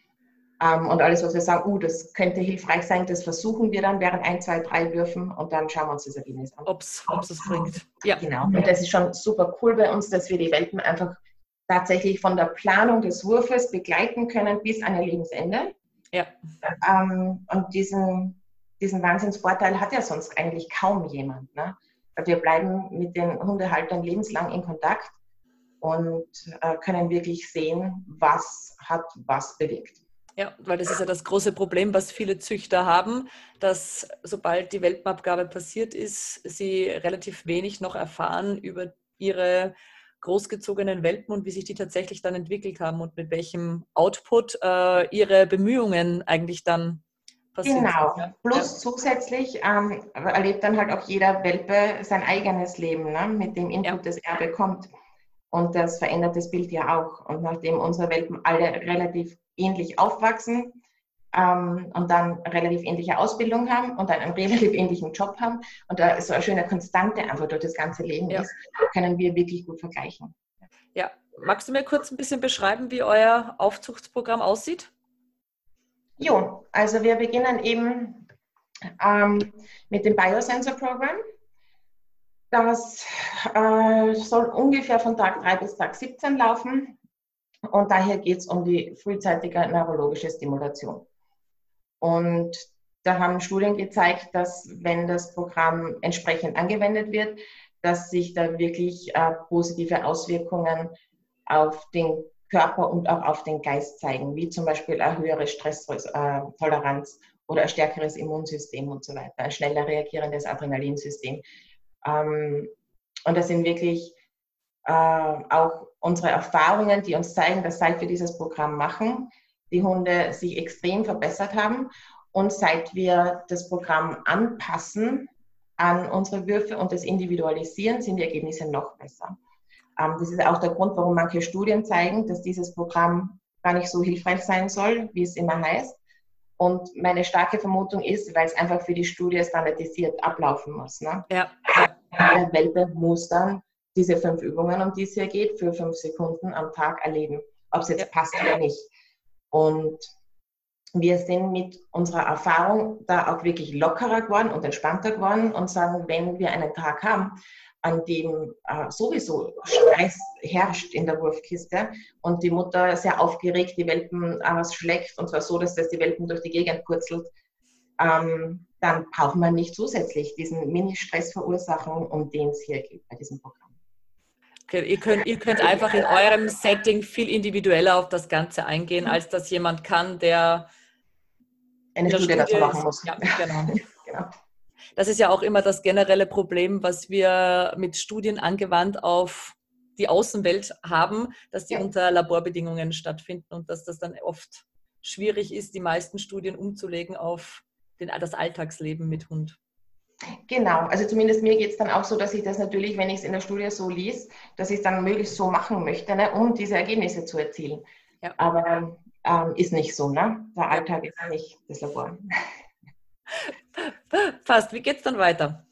[SPEAKER 2] Und alles, was wir sagen, uh, das könnte hilfreich sein, das versuchen wir dann während ein, zwei, drei Würfen und dann schauen wir uns das Ergebnis an.
[SPEAKER 1] Ob es es bringt.
[SPEAKER 2] Ja. Genau. Und das ist schon super cool bei uns, dass wir die Welpen einfach tatsächlich von der Planung des Wurfes begleiten können bis an ihr Lebensende.
[SPEAKER 1] Ja.
[SPEAKER 2] Ähm, und diesen, diesen Wahnsinnsvorteil hat ja sonst eigentlich kaum jemand. Ne? Wir bleiben mit den Hundehaltern lebenslang in Kontakt und äh, können wirklich sehen, was hat was bewegt.
[SPEAKER 1] Ja, weil das ist ja das große Problem, was viele Züchter haben, dass sobald die Welpenabgabe passiert ist, sie relativ wenig noch erfahren über ihre großgezogenen Welpen und wie sich die tatsächlich dann entwickelt haben und mit welchem Output äh, ihre Bemühungen eigentlich dann passieren.
[SPEAKER 2] Genau. Sind. Plus ja. zusätzlich ähm, erlebt dann halt auch jeder Welpe sein eigenes Leben ne? mit dem Input, ja. das er bekommt. Und das verändert das Bild ja auch. Und nachdem unsere Welpen alle relativ ähnlich aufwachsen ähm, und dann relativ ähnliche Ausbildung haben und dann einen relativ ähnlichen Job haben und da so eine schöne Konstante einfach durch das ganze Leben ja. ist, können wir wirklich gut vergleichen.
[SPEAKER 1] Ja, magst du mir kurz ein bisschen beschreiben, wie euer Aufzuchtsprogramm aussieht?
[SPEAKER 2] Jo, also wir beginnen eben ähm, mit dem Biosensor-Programm. Das äh, soll ungefähr von Tag 3 bis Tag 17 laufen. Und daher geht es um die frühzeitige neurologische Stimulation. Und da haben Studien gezeigt, dass wenn das Programm entsprechend angewendet wird, dass sich da wirklich äh, positive Auswirkungen auf den Körper und auch auf den Geist zeigen, wie zum Beispiel eine höhere Stresstoleranz oder ein stärkeres Immunsystem und so weiter, ein schneller reagierendes Adrenalinsystem. Ähm, und das sind wirklich äh, auch unsere Erfahrungen, die uns zeigen, dass seit wir dieses Programm machen, die Hunde sich extrem verbessert haben. Und seit wir das Programm anpassen an unsere Würfe und das individualisieren, sind die Ergebnisse noch besser. Ähm, das ist auch der Grund, warum manche Studien zeigen, dass dieses Programm gar nicht so hilfreich sein soll, wie es immer heißt. Und meine starke Vermutung ist, weil es einfach für die Studie standardisiert ablaufen muss. Ne?
[SPEAKER 1] Ja.
[SPEAKER 2] Der Welpe muss dann diese fünf Übungen, um die es hier geht, für fünf Sekunden am Tag erleben, ob es jetzt passt oder nicht. Und wir sind mit unserer Erfahrung da auch wirklich lockerer geworden und entspannter geworden und sagen, wenn wir einen Tag haben, an dem äh, sowieso Stress herrscht in der Wurfkiste und die Mutter sehr aufgeregt die Welpen ausschlägt und zwar so, dass das die Welpen durch die Gegend purzelt, ähm, dann braucht man nicht zusätzlich diesen Mini-Stress verursachen, um den es hier geht bei diesem Programm.
[SPEAKER 1] Ihr könnt, ihr könnt einfach in eurem Setting viel individueller auf das Ganze eingehen, als dass jemand kann, der
[SPEAKER 2] eine Studie, Studie dazu machen muss.
[SPEAKER 1] Ja, genau. genau. Das ist ja auch immer das generelle Problem, was wir mit Studien angewandt auf die Außenwelt haben, dass die ja. unter Laborbedingungen stattfinden und dass das dann oft schwierig ist, die meisten Studien umzulegen auf den, das Alltagsleben mit Hund.
[SPEAKER 2] Genau, also zumindest mir geht es dann auch so, dass ich das natürlich, wenn ich es in der Studie so liest, dass ich es dann möglichst so machen möchte, ne, um diese Ergebnisse zu erzielen. Ja. Aber ähm, ist nicht so, ne? Der Alltag ist nicht das Labor.
[SPEAKER 1] Fast, wie geht es dann weiter?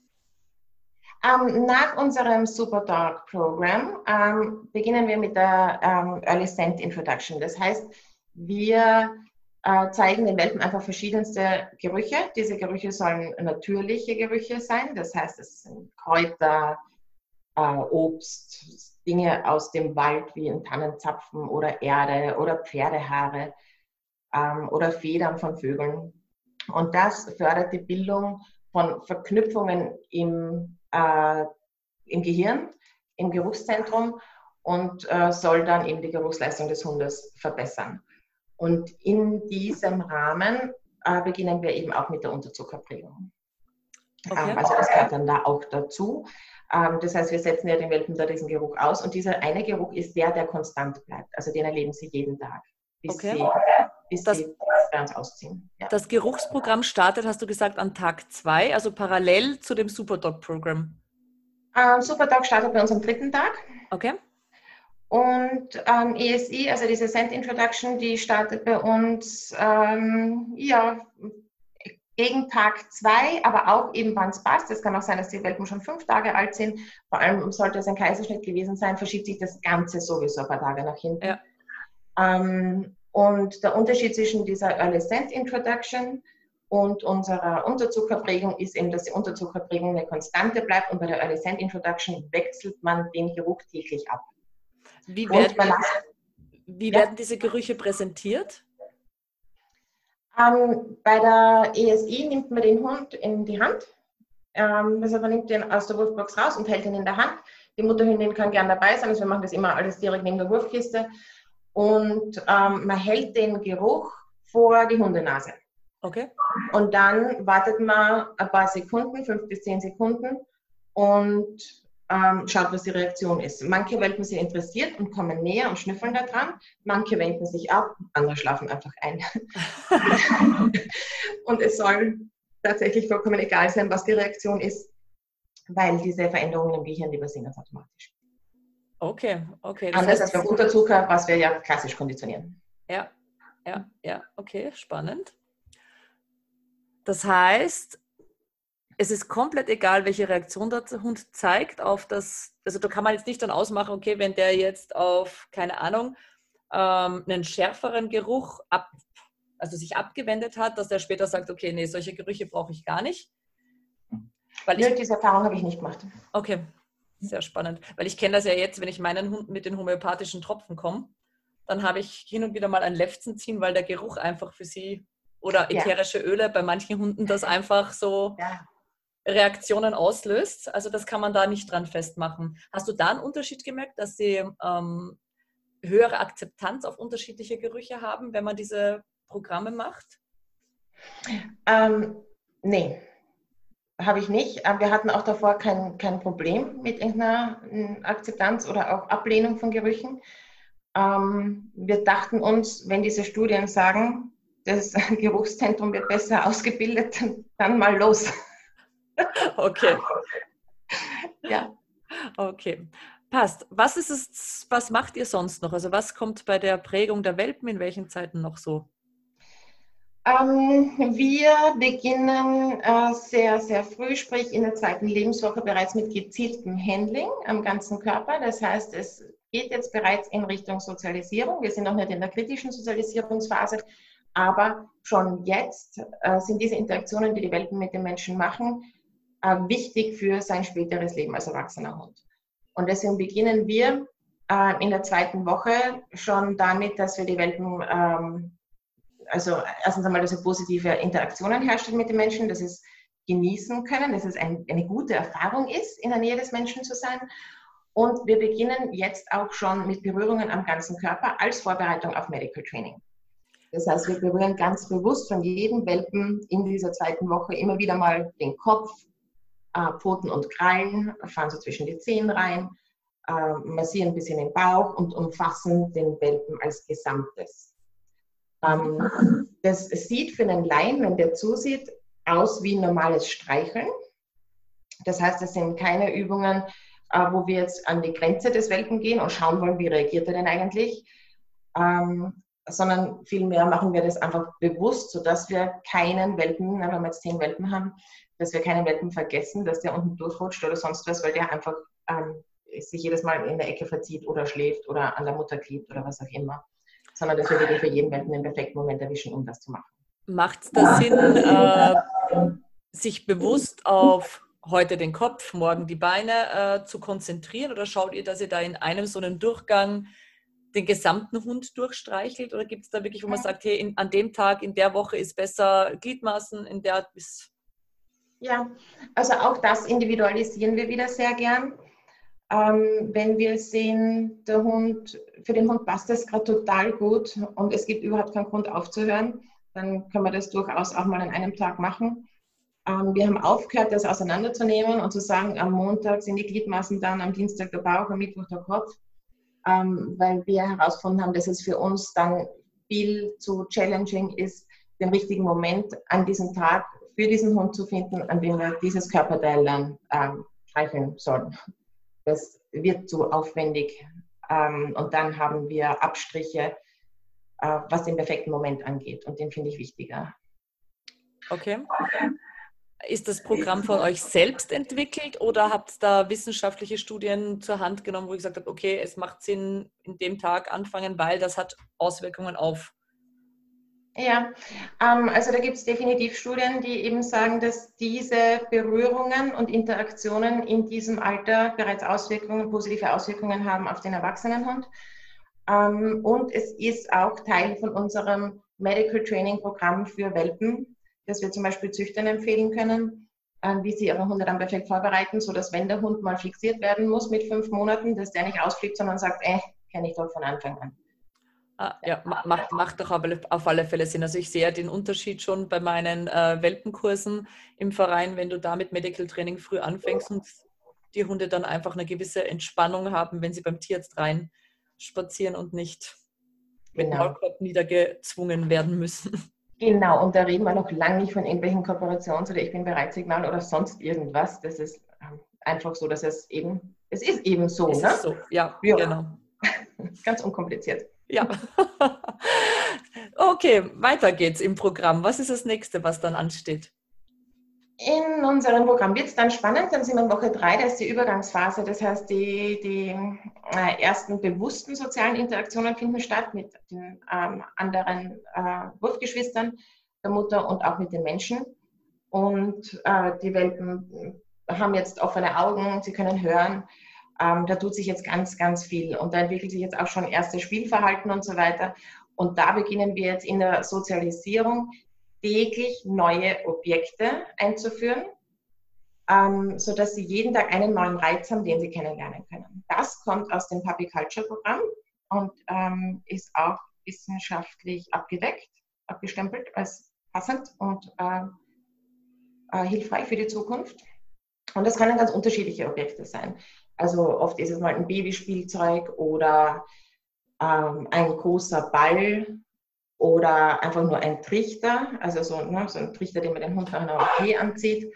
[SPEAKER 2] Ähm, nach unserem Super Dog Programm ähm, beginnen wir mit der ähm, Early Scent Introduction. Das heißt, wir äh, zeigen den Welpen einfach verschiedenste Gerüche. Diese Gerüche sollen natürliche Gerüche sein. Das heißt, es sind Kräuter, äh, Obst, Dinge aus dem Wald wie ein Tannenzapfen oder Erde oder Pferdehaare ähm, oder Federn von Vögeln. Und das fördert die Bildung von Verknüpfungen im, äh, im Gehirn, im Geruchszentrum und äh, soll dann eben die Geruchsleistung des Hundes verbessern. Und in diesem Rahmen äh, beginnen wir eben auch mit der Unterzuckerprägung. Okay. Ähm, also das gehört dann da auch dazu. Ähm, das heißt, wir setzen ja den Welpen da diesen Geruch aus und dieser eine Geruch ist der, der konstant bleibt. Also den erleben sie jeden Tag, bis, okay. sie, bis
[SPEAKER 1] das, sie bei uns ausziehen. Ja. Das Geruchsprogramm startet, hast du gesagt, an Tag zwei, also parallel zu dem Superdog-Programm.
[SPEAKER 2] Ähm, Superdog startet bei uns am dritten Tag.
[SPEAKER 1] Okay.
[SPEAKER 2] Und ähm, ESI, also diese Send Introduction, die startet bei uns ähm, ja, gegen Tag zwei, aber auch eben, wann es passt. Es kann auch sein, dass die Welpen schon fünf Tage alt sind. Vor allem sollte es ein Kaiserschnitt gewesen sein, verschiebt sich das Ganze sowieso ein paar Tage nach hinten. Ja. Ähm, und der Unterschied zwischen dieser Early Send Introduction und unserer Unterzuckerprägung ist eben, dass die Unterzuckerprägung eine Konstante bleibt und bei der Early Send Introduction wechselt man den Geruch täglich ab.
[SPEAKER 1] Wie werden, wie werden diese Gerüche präsentiert?
[SPEAKER 2] Ähm, bei der ESI nimmt man den Hund in die Hand. Ähm, also man nimmt den aus der Wurfbox raus und hält ihn in der Hand. Die Mutterhündin kann gern dabei sein, also wir machen das immer alles direkt neben der Wurfkiste. Und ähm, man hält den Geruch vor die Hundenase.
[SPEAKER 1] Okay.
[SPEAKER 2] Und dann wartet man ein paar Sekunden, fünf bis zehn Sekunden und ähm, schaut, was die Reaktion ist. Manche Welpen sind interessiert und kommen näher und schnüffeln da dran. Manche wenden sich ab, andere schlafen einfach ein. und es soll tatsächlich vollkommen egal sein, was die Reaktion ist, weil diese Veränderungen im Gehirn, die passieren ganz automatisch.
[SPEAKER 1] Okay, okay.
[SPEAKER 2] Das Anders als beim Unterzucker, was wir ja klassisch konditionieren.
[SPEAKER 1] Ja, ja, ja, okay, spannend. Das heißt, es ist komplett egal, welche Reaktion der Hund zeigt auf das. Also da kann man jetzt nicht dann ausmachen, okay, wenn der jetzt auf, keine Ahnung, ähm, einen schärferen Geruch ab, also sich abgewendet hat, dass der später sagt, okay, nee, solche Gerüche brauche ich gar nicht.
[SPEAKER 2] Weil ich, diese Erfahrung habe ich nicht gemacht.
[SPEAKER 1] Okay, sehr spannend. Weil ich kenne das ja jetzt, wenn ich meinen Hund mit den homöopathischen Tropfen komme, dann habe ich hin und wieder mal ein Lefzen ziehen, weil der Geruch einfach für sie oder ätherische ja. Öle bei manchen Hunden das einfach so ja. Reaktionen auslöst. Also das kann man da nicht dran festmachen. Hast du da einen Unterschied gemerkt, dass sie ähm, höhere Akzeptanz auf unterschiedliche Gerüche haben, wenn man diese Programme macht?
[SPEAKER 2] Ähm, nee, habe ich nicht. Aber wir hatten auch davor kein, kein Problem mit irgendeiner hm, Akzeptanz oder auch Ablehnung von Gerüchen. Ähm, wir dachten uns, wenn diese Studien sagen, das Geruchszentrum wird besser ausgebildet, dann mal los.
[SPEAKER 1] Okay. Ja. Okay. Passt. Was ist es, was macht ihr sonst noch? Also was kommt bei der Prägung der Welpen in welchen Zeiten noch so?
[SPEAKER 2] Ähm, wir beginnen äh, sehr, sehr früh, sprich in der zweiten Lebenswoche bereits mit gezieltem Handling am ganzen Körper. Das heißt, es geht jetzt bereits in Richtung Sozialisierung. Wir sind noch nicht in der kritischen Sozialisierungsphase, aber schon jetzt äh, sind diese Interaktionen, die die Welpen mit den Menschen machen, äh, wichtig für sein späteres Leben als erwachsener Hund. Und deswegen beginnen wir äh, in der zweiten Woche schon damit, dass wir die Welpen, ähm, also erstens einmal, dass wir positive Interaktionen herstellen mit den Menschen, dass es genießen können, dass es ein, eine gute Erfahrung ist, in der Nähe des Menschen zu sein. Und wir beginnen jetzt auch schon mit Berührungen am ganzen Körper als Vorbereitung auf Medical Training. Das heißt, wir berühren ganz bewusst von jedem Welpen in dieser zweiten Woche immer wieder mal den Kopf, äh, Pfoten und Krallen, fahren so zwischen die Zehen rein, äh, massieren ein bisschen den Bauch und umfassen den Welpen als Gesamtes. Ähm, das sieht für einen Laien, wenn der zusieht, aus wie normales Streicheln. Das heißt, es sind keine Übungen, äh, wo wir jetzt an die Grenze des Welpen gehen und schauen wollen, wie reagiert er denn eigentlich, ähm, sondern vielmehr machen wir das einfach bewusst, sodass wir keinen Welpen, wenn wir jetzt zehn Welpen haben, dass wir keinen Welpen vergessen, dass der unten durchrutscht oder sonst was, weil der einfach ähm, sich jedes Mal in der Ecke verzieht oder schläft oder an der Mutter klebt oder was auch immer, sondern dass wir wirklich für jeden Welpen den perfekten Moment erwischen, um das zu machen.
[SPEAKER 1] Macht es da Sinn, äh, sich bewusst auf heute den Kopf, morgen die Beine äh, zu konzentrieren? Oder schaut ihr, dass ihr da in einem so einen Durchgang den gesamten Hund durchstreichelt? Oder gibt es da wirklich, wo man sagt, hey, in, an dem Tag, in der Woche ist besser Gliedmaßen, in der ist...
[SPEAKER 2] Ja, also auch das individualisieren wir wieder sehr gern. Ähm, wenn wir sehen, der Hund, für den Hund passt das gerade total gut und es gibt überhaupt keinen Grund aufzuhören, dann können wir das durchaus auch mal an einem Tag machen. Ähm, wir haben aufgehört, das auseinanderzunehmen und zu sagen, am Montag sind die Gliedmaßen dann, am Dienstag der Bauch, am Mittwoch der Kopf, ähm, weil wir herausgefunden haben, dass es für uns dann viel zu challenging ist, den richtigen Moment an diesem Tag für diesen Hund zu finden, an dem wir dieses Körperteil dann ähm, streicheln sollen. Das wird zu aufwendig ähm, und dann haben wir Abstriche, äh, was den perfekten Moment angeht und den finde ich wichtiger.
[SPEAKER 1] Okay. Ist das Programm von euch selbst entwickelt oder habt ihr da wissenschaftliche Studien zur Hand genommen, wo ihr gesagt habt, okay, es macht Sinn, in dem Tag anfangen, weil das hat Auswirkungen auf
[SPEAKER 2] ja, ähm, also da gibt es definitiv Studien, die eben sagen, dass diese Berührungen und Interaktionen in diesem Alter bereits Auswirkungen, positive Auswirkungen haben auf den Erwachsenenhund. Ähm, und es ist auch Teil von unserem Medical Training Programm für Welpen, das wir zum Beispiel Züchtern empfehlen können, äh, wie sie ihre Hunde dann perfekt vorbereiten, sodass wenn der Hund mal fixiert werden muss mit fünf Monaten, dass der nicht ausflippt, sondern sagt, äh, kenne ich doch von Anfang an.
[SPEAKER 1] Ah, ja, macht, macht doch auf alle Fälle Sinn. Also ich sehe den Unterschied schon bei meinen äh, Welpenkursen im Verein, wenn du da mit Medical Training früh anfängst und die Hunde dann einfach eine gewisse Entspannung haben, wenn sie beim Tierarzt rein spazieren und nicht genau. mit Maulkorb niedergezwungen werden müssen.
[SPEAKER 2] Genau, und da reden wir noch lange nicht von irgendwelchen Kooperations- oder Ich bin bereit Signal oder sonst irgendwas. Das ist ähm, einfach so, dass es eben, es ist eben so. Es ne? ist so,
[SPEAKER 1] ja, ja. genau.
[SPEAKER 2] Ganz unkompliziert.
[SPEAKER 1] Ja. okay, weiter geht's im Programm. Was ist das nächste, was dann ansteht?
[SPEAKER 2] In unserem Programm wird es dann spannend, dann sind wir in Woche drei, da ist die Übergangsphase. Das heißt, die, die äh, ersten bewussten sozialen Interaktionen finden statt mit den ähm, anderen äh, Wurfgeschwistern der Mutter und auch mit den Menschen. Und äh, die Welpen haben jetzt offene Augen, sie können hören. Ähm, da tut sich jetzt ganz, ganz viel und da entwickelt sich jetzt auch schon erstes Spielverhalten und so weiter. Und da beginnen wir jetzt in der Sozialisierung täglich neue Objekte einzuführen, ähm, sodass sie jeden Tag einen neuen Reiz haben, den sie kennenlernen können. Das kommt aus dem Public Culture Programm und ähm, ist auch wissenschaftlich abgedeckt, abgestempelt als passend und äh, äh, hilfreich für die Zukunft. Und das können ganz unterschiedliche Objekte sein. Also oft ist es mal ein Babyspielzeug oder ähm, ein großer Ball oder einfach nur ein Trichter, also so, ne, so ein Trichter, den man den Hund nach einer OP anzieht.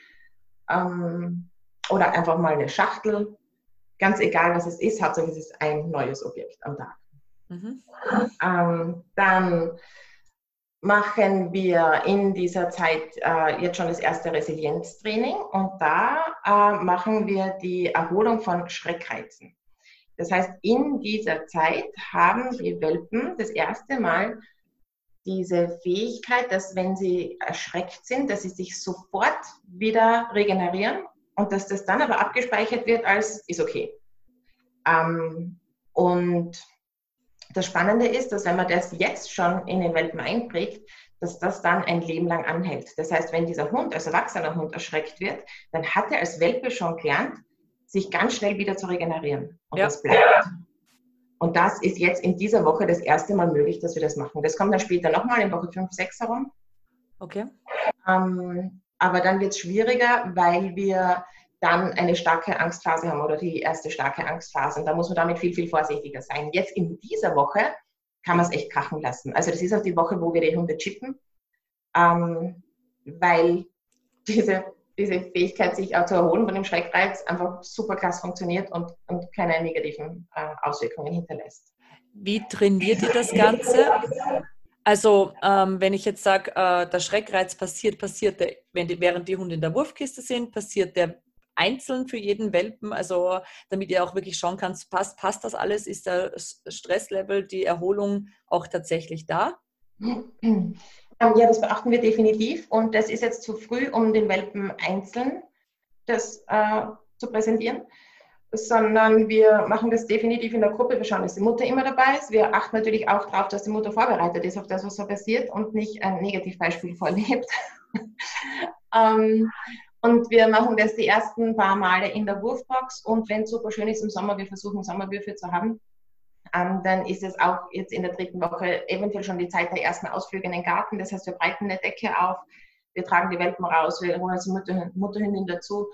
[SPEAKER 2] Ähm, oder einfach mal eine Schachtel. Ganz egal, was es ist, Hauptsache es ist ein neues Objekt am Tag. Mhm. Ähm, dann machen wir in dieser Zeit äh, jetzt schon das erste Resilienztraining und da äh, machen wir die Erholung von Schreckreizen. Das heißt, in dieser Zeit haben die Welpen das erste Mal diese Fähigkeit, dass wenn sie erschreckt sind, dass sie sich sofort wieder regenerieren und dass das dann aber abgespeichert wird als ist okay. Ähm, und das Spannende ist, dass wenn man das jetzt schon in den Welpen einprägt, dass das dann ein Leben lang anhält. Das heißt, wenn dieser Hund als erwachsener Hund erschreckt wird, dann hat er als Welpe schon gelernt, sich ganz schnell wieder zu regenerieren. Und ja. das bleibt. Und das ist jetzt in dieser Woche das erste Mal möglich, dass wir das machen. Das kommt dann später nochmal in Woche 5, 6 herum.
[SPEAKER 1] Okay.
[SPEAKER 2] Ähm, aber dann wird es schwieriger, weil wir dann eine starke Angstphase haben oder die erste starke Angstphase. Und da muss man damit viel, viel vorsichtiger sein. Jetzt in dieser Woche kann man es echt krachen lassen. Also das ist auch die Woche, wo wir die Hunde chippen, ähm, weil diese, diese Fähigkeit, sich auch zu erholen von dem Schreckreiz, einfach super krass funktioniert und, und keine negativen äh, Auswirkungen hinterlässt.
[SPEAKER 1] Wie trainiert ihr das Ganze? Also, ähm, wenn ich jetzt sage, äh, der Schreckreiz passiert, passiert der, wenn die, während die Hunde in der Wurfkiste sind, passiert der einzeln für jeden Welpen, also damit ihr auch wirklich schauen kannst, passt, passt das alles, ist der Stresslevel, die Erholung auch tatsächlich da?
[SPEAKER 2] Ja, das beachten wir definitiv und das ist jetzt zu früh, um den Welpen einzeln das äh, zu präsentieren sondern wir machen das definitiv in der Gruppe. Wir schauen, dass die Mutter immer dabei ist. Wir achten natürlich auch darauf, dass die Mutter vorbereitet ist auf das, was so passiert und nicht ein Negativbeispiel vorlebt. ähm, und wir machen das die ersten paar Male in der Wurfbox und wenn es super schön ist im Sommer, wir versuchen Sommerwürfe zu haben, ähm, dann ist es auch jetzt in der dritten Woche eventuell schon die Zeit der ersten Ausflüge in den Garten. Das heißt, wir breiten eine Decke auf, wir tragen die Welpen raus, wir holen uns Mutter, Mutterhündin dazu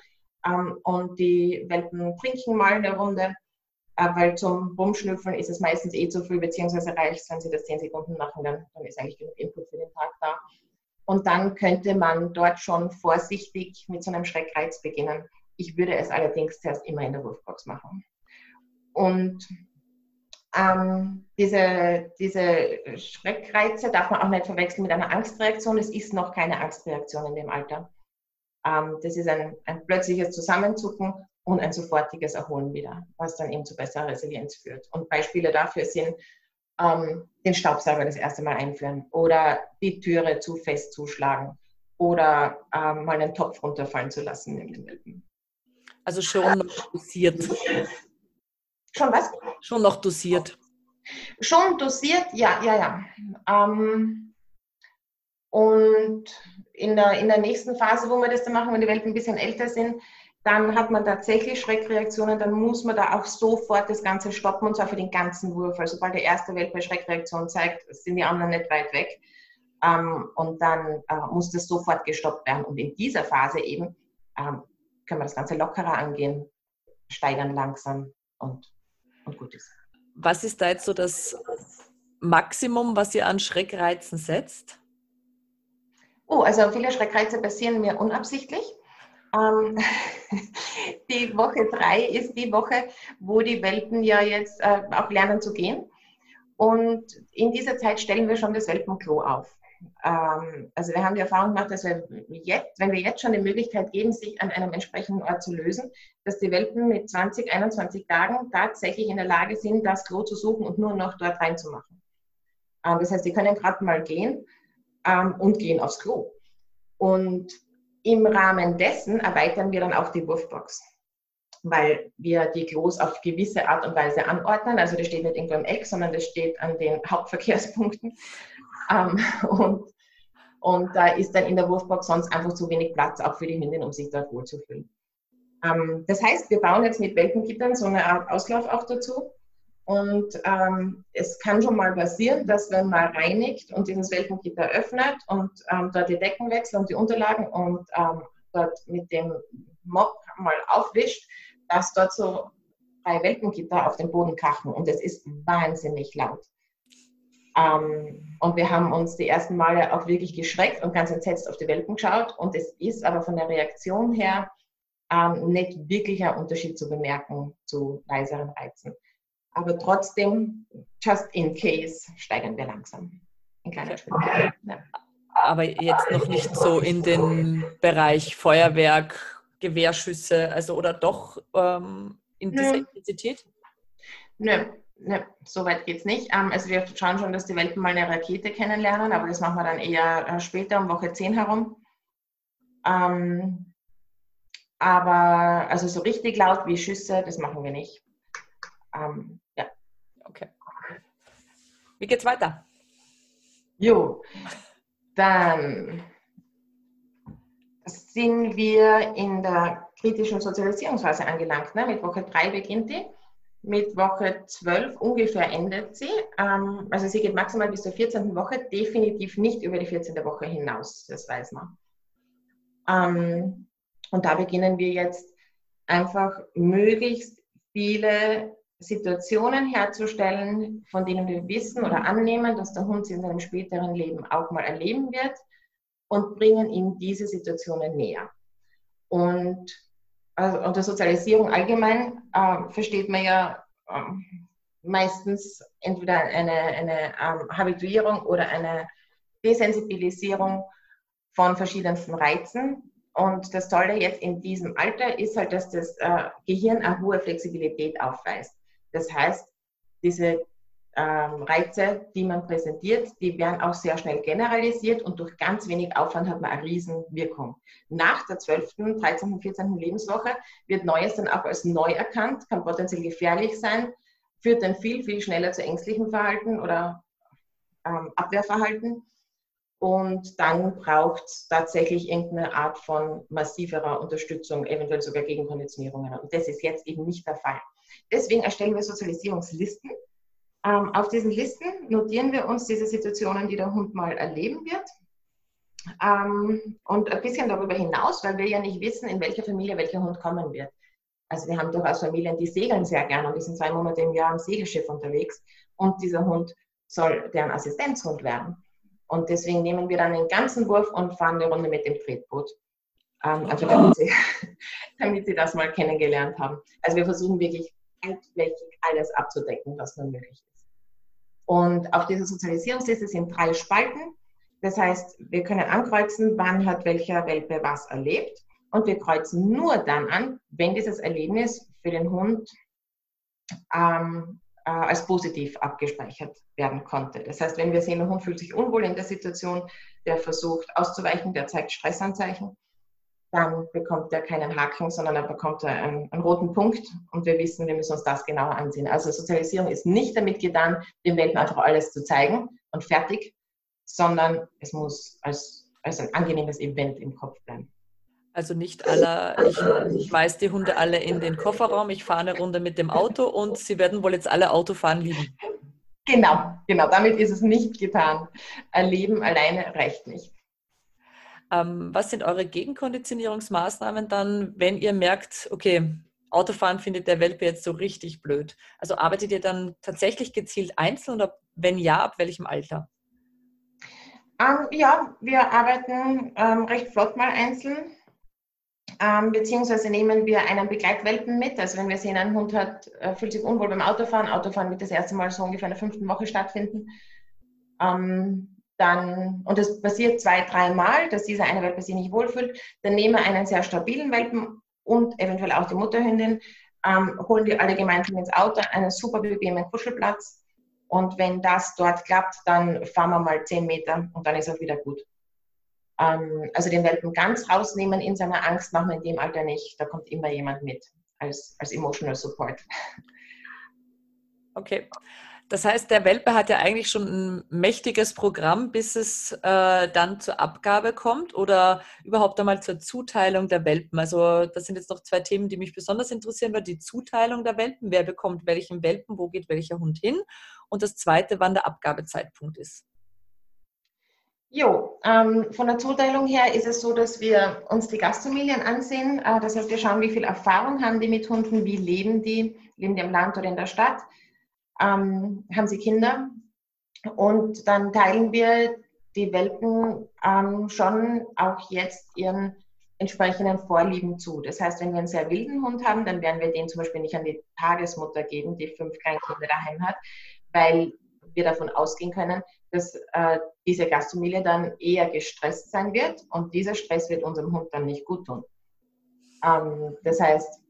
[SPEAKER 2] ähm, und die Welpen trinken mal eine Runde, äh, weil zum Rumschnüffeln ist es meistens eh zu früh, beziehungsweise reicht wenn sie das 10 Sekunden machen, dann, dann ist eigentlich genug Input für den Tag da. Und dann könnte man dort schon vorsichtig mit so einem Schreckreiz beginnen. Ich würde es allerdings zuerst immer in der Wurfbox machen. Und ähm, diese, diese Schreckreize darf man auch nicht verwechseln mit einer Angstreaktion. Es ist noch keine Angstreaktion in dem Alter. Ähm, das ist ein, ein plötzliches Zusammenzucken und ein sofortiges Erholen wieder, was dann eben zu besserer Resilienz führt. Und Beispiele dafür sind ähm, den Staubsauger das erste Mal einführen oder die Türe zu fest zuschlagen oder ähm, mal einen Topf runterfallen zu lassen neben den Welpen.
[SPEAKER 1] Also schon noch dosiert.
[SPEAKER 2] Schon was?
[SPEAKER 1] Schon noch dosiert.
[SPEAKER 2] Schon dosiert, ja, ja, ja. Ähm, und in der, in der nächsten Phase, wo wir das dann machen, wenn die Welpen ein bisschen älter sind, dann hat man tatsächlich Schreckreaktionen, dann muss man da auch sofort das Ganze stoppen und zwar für den ganzen Wurf. Also sobald der erste Welpe Schreckreaktion zeigt, sind die anderen nicht weit weg. Ähm, und dann äh, muss das sofort gestoppt werden. Und in dieser Phase eben ähm, können wir das Ganze lockerer angehen, steigern langsam und, und gut ist.
[SPEAKER 1] Was ist da jetzt so das Maximum, was ihr an Schreckreizen setzt?
[SPEAKER 2] Oh, also viele Schreckreize passieren mir unabsichtlich. Ähm, die Woche drei ist die Woche, wo die Welpen ja jetzt äh, auch lernen zu gehen. Und in dieser Zeit stellen wir schon das Welpenklo auf. Ähm, also wir haben die Erfahrung gemacht, dass wir jetzt, wenn wir jetzt schon die Möglichkeit geben, sich an einem entsprechenden Ort zu lösen, dass die Welpen mit 20, 21 Tagen tatsächlich in der Lage sind, das Klo zu suchen und nur noch dort reinzumachen. Ähm, das heißt, sie können gerade mal gehen ähm, und gehen aufs Klo. Und im Rahmen dessen erweitern wir dann auch die Wurfbox, weil wir die Klos auf gewisse Art und Weise anordnen. Also das steht nicht irgendwo im Eck, sondern das steht an den Hauptverkehrspunkten. Ähm, und, und da ist dann in der Wurfbox sonst einfach zu wenig Platz, auch für die Hündin, um sich dort wohlzufühlen. Ähm, das heißt, wir bauen jetzt mit Welpengittern so eine Art Auslauf auch dazu. Und ähm, es kann schon mal passieren, dass wenn man reinigt und dieses Welpengitter öffnet und ähm, dort die Decken wechselt und die Unterlagen und ähm, dort mit dem Mob mal aufwischt, dass dort so drei Welpengitter auf dem Boden krachen und es ist wahnsinnig laut. Ähm, und wir haben uns die ersten Male auch wirklich geschreckt und ganz entsetzt auf die Welpen geschaut und es ist aber von der Reaktion her ähm, nicht wirklich ein Unterschied zu bemerken zu leiseren Reizen. Aber trotzdem, just in case, steigern wir langsam. In kleiner
[SPEAKER 1] okay. ja. Aber jetzt noch nicht so in den Bereich Feuerwerk, Gewehrschüsse, also oder doch ähm, in dieser Nö. Intensität?
[SPEAKER 2] Nö, nö, so weit geht es nicht. Ähm, also wir schauen schon, dass die Welpen mal eine Rakete kennenlernen, aber das machen wir dann eher äh, später, um Woche 10 herum. Ähm, aber also so richtig laut wie Schüsse, das machen wir nicht.
[SPEAKER 1] Wie geht's weiter?
[SPEAKER 2] Jo, dann sind wir in der kritischen Sozialisierungsphase angelangt. Ne? Mit Woche 3 beginnt die, mit Woche 12 ungefähr endet sie. Ähm, also sie geht maximal bis zur 14. Woche, definitiv nicht über die 14. Woche hinaus, das weiß man. Ähm, und da beginnen wir jetzt einfach möglichst viele Situationen herzustellen, von denen wir wissen oder annehmen, dass der Hund sie in seinem späteren Leben auch mal erleben wird und bringen ihm diese Situationen näher. Und also unter Sozialisierung allgemein äh, versteht man ja äh, meistens entweder eine, eine ähm, Habituierung oder eine Desensibilisierung von verschiedensten Reizen, und das Tolle jetzt in diesem Alter ist halt, dass das äh, Gehirn eine hohe Flexibilität aufweist. Das heißt, diese ähm, Reize, die man präsentiert, die werden auch sehr schnell generalisiert und durch ganz wenig Aufwand hat man eine Riesenwirkung. Nach der 12., 13., 14. Lebenswoche wird Neues dann auch als neu erkannt, kann potenziell gefährlich sein, führt dann viel, viel schneller zu ängstlichen Verhalten oder ähm, Abwehrverhalten und dann braucht es tatsächlich irgendeine Art von massiverer Unterstützung, eventuell sogar Gegenkonditionierungen. Und das ist jetzt eben nicht der Fall. Deswegen erstellen wir Sozialisierungslisten. Ähm, auf diesen Listen notieren wir uns diese Situationen, die der Hund mal erleben wird. Ähm, und ein bisschen darüber hinaus, weil wir ja nicht wissen, in welcher Familie welcher Hund kommen wird. Also wir haben durchaus Familien, die segeln sehr gerne und die sind zwei Monate im Jahr am Segelschiff unterwegs und dieser Hund soll deren Assistenzhund werden. Und deswegen nehmen wir dann den ganzen Wurf und fahren eine Runde mit dem Tretboot. Ähm, also damit sie, damit sie das mal kennengelernt haben. Also wir versuchen wirklich alles abzudecken, was nur möglich ist. Und auf dieser Sozialisierungsliste sind drei Spalten. Das heißt, wir können ankreuzen, wann hat welcher Welpe was erlebt. Und wir kreuzen nur dann an, wenn dieses Erlebnis für den Hund ähm, äh, als positiv abgespeichert werden konnte. Das heißt, wenn wir sehen, der Hund fühlt sich unwohl in der Situation, der versucht auszuweichen, der zeigt Stressanzeichen, dann bekommt er keinen Haken, sondern er bekommt einen, einen, roten Punkt und wir wissen, wir müssen uns das genauer ansehen. Also Sozialisierung ist nicht damit getan, dem Welpen einfach alles zu zeigen und fertig, sondern es muss als, als ein angenehmes Event im Kopf bleiben.
[SPEAKER 1] Also nicht alle, ich, ich weiß die Hunde alle in den Kofferraum, ich fahre eine Runde mit dem Auto und sie werden wohl jetzt alle Autofahren lieben.
[SPEAKER 2] Genau, genau, damit ist es nicht getan. Ein Leben alleine reicht nicht.
[SPEAKER 1] Ähm, was sind eure Gegenkonditionierungsmaßnahmen dann, wenn ihr merkt, okay, Autofahren findet der Welpe jetzt so richtig blöd? Also arbeitet ihr dann tatsächlich gezielt einzeln oder wenn ja, ab welchem Alter?
[SPEAKER 2] Ähm, ja, wir arbeiten ähm, recht flott mal einzeln ähm, beziehungsweise nehmen wir einen Begleitwelpen mit. Also wenn wir sehen, ein Hund hat, äh, fühlt sich unwohl beim Autofahren, Autofahren wird das erste Mal so ungefähr in der fünften Woche stattfinden. Dann, und das passiert zwei, dreimal, dass dieser eine Welpe sich nicht wohlfühlt, dann nehmen wir einen sehr stabilen Welpen und eventuell auch die Mutterhündin, ähm, holen die alle gemeinsam ins Auto, einen super bequemen Kuschelplatz. Und wenn das dort klappt, dann fahren wir mal zehn Meter und dann ist auch wieder gut. Ähm, also den Welpen ganz rausnehmen in seiner Angst machen wir in dem Alter nicht. Da kommt immer jemand mit als, als Emotional Support.
[SPEAKER 1] Okay. Das heißt, der Welpe hat ja eigentlich schon ein mächtiges Programm, bis es äh, dann zur Abgabe kommt oder überhaupt einmal zur Zuteilung der Welpen. Also das sind jetzt noch zwei Themen, die mich besonders interessieren. Die Zuteilung der Welpen, wer bekommt welchen Welpen, wo geht welcher Hund hin und das zweite, wann der Abgabezeitpunkt ist.
[SPEAKER 2] Jo, ähm, von der Zuteilung her ist es so, dass wir uns die Gastfamilien ansehen. Äh, das heißt, wir schauen, wie viel Erfahrung haben die mit Hunden, wie leben die, leben die im Land oder in der Stadt, ähm, haben sie Kinder. Und dann teilen wir die Welpen ähm, schon auch jetzt ihren entsprechenden Vorlieben zu. Das heißt, wenn wir einen sehr wilden Hund haben, dann werden wir den zum Beispiel nicht an die Tagesmutter geben, die fünf Kleinkinder daheim hat, weil wir davon ausgehen können, dass äh, diese Gastfamilie dann eher gestresst sein wird und dieser Stress wird unserem Hund dann nicht gut tun. Ähm, das heißt,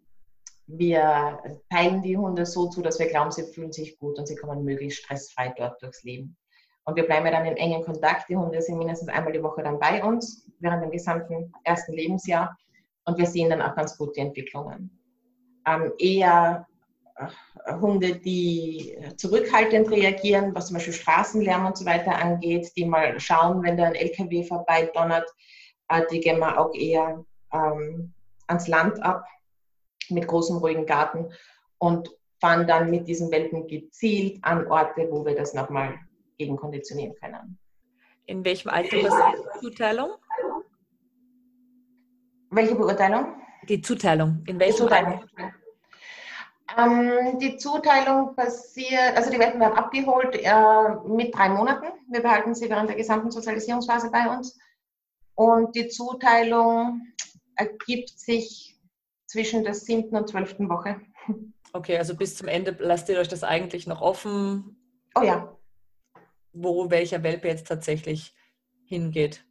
[SPEAKER 2] wir teilen die Hunde so zu, dass wir glauben, sie fühlen sich gut und sie kommen möglichst stressfrei dort durchs Leben. Und wir bleiben dann in engen Kontakt. Die Hunde sind mindestens einmal die Woche dann bei uns während dem gesamten ersten Lebensjahr und wir sehen dann auch ganz gute Entwicklungen. Ähm, eher Hunde, die zurückhaltend reagieren, was zum Beispiel Straßenlärm und so weiter angeht, die mal schauen, wenn da ein LKW vorbei donnert, äh, die gehen wir auch eher ähm, ans Land ab mit großem ruhigen Garten und fahren dann mit diesen Welpen gezielt an Orte, wo wir das nochmal gegenkonditionieren können.
[SPEAKER 1] In welchem Alter passiert die Zuteilung?
[SPEAKER 2] Welche Beurteilung?
[SPEAKER 1] Die Zuteilung. In welchem. Alter?
[SPEAKER 2] Ähm, die Zuteilung passiert, also die Welpen werden abgeholt äh, mit drei Monaten. Wir behalten sie während der gesamten Sozialisierungsphase bei uns. Und die Zuteilung ergibt sich zwischen der siebten und zwölften Woche.
[SPEAKER 1] Okay, also bis zum Ende lasst ihr euch das eigentlich noch offen?
[SPEAKER 2] Oh ja.
[SPEAKER 1] Wo welcher Welpe jetzt tatsächlich hingeht?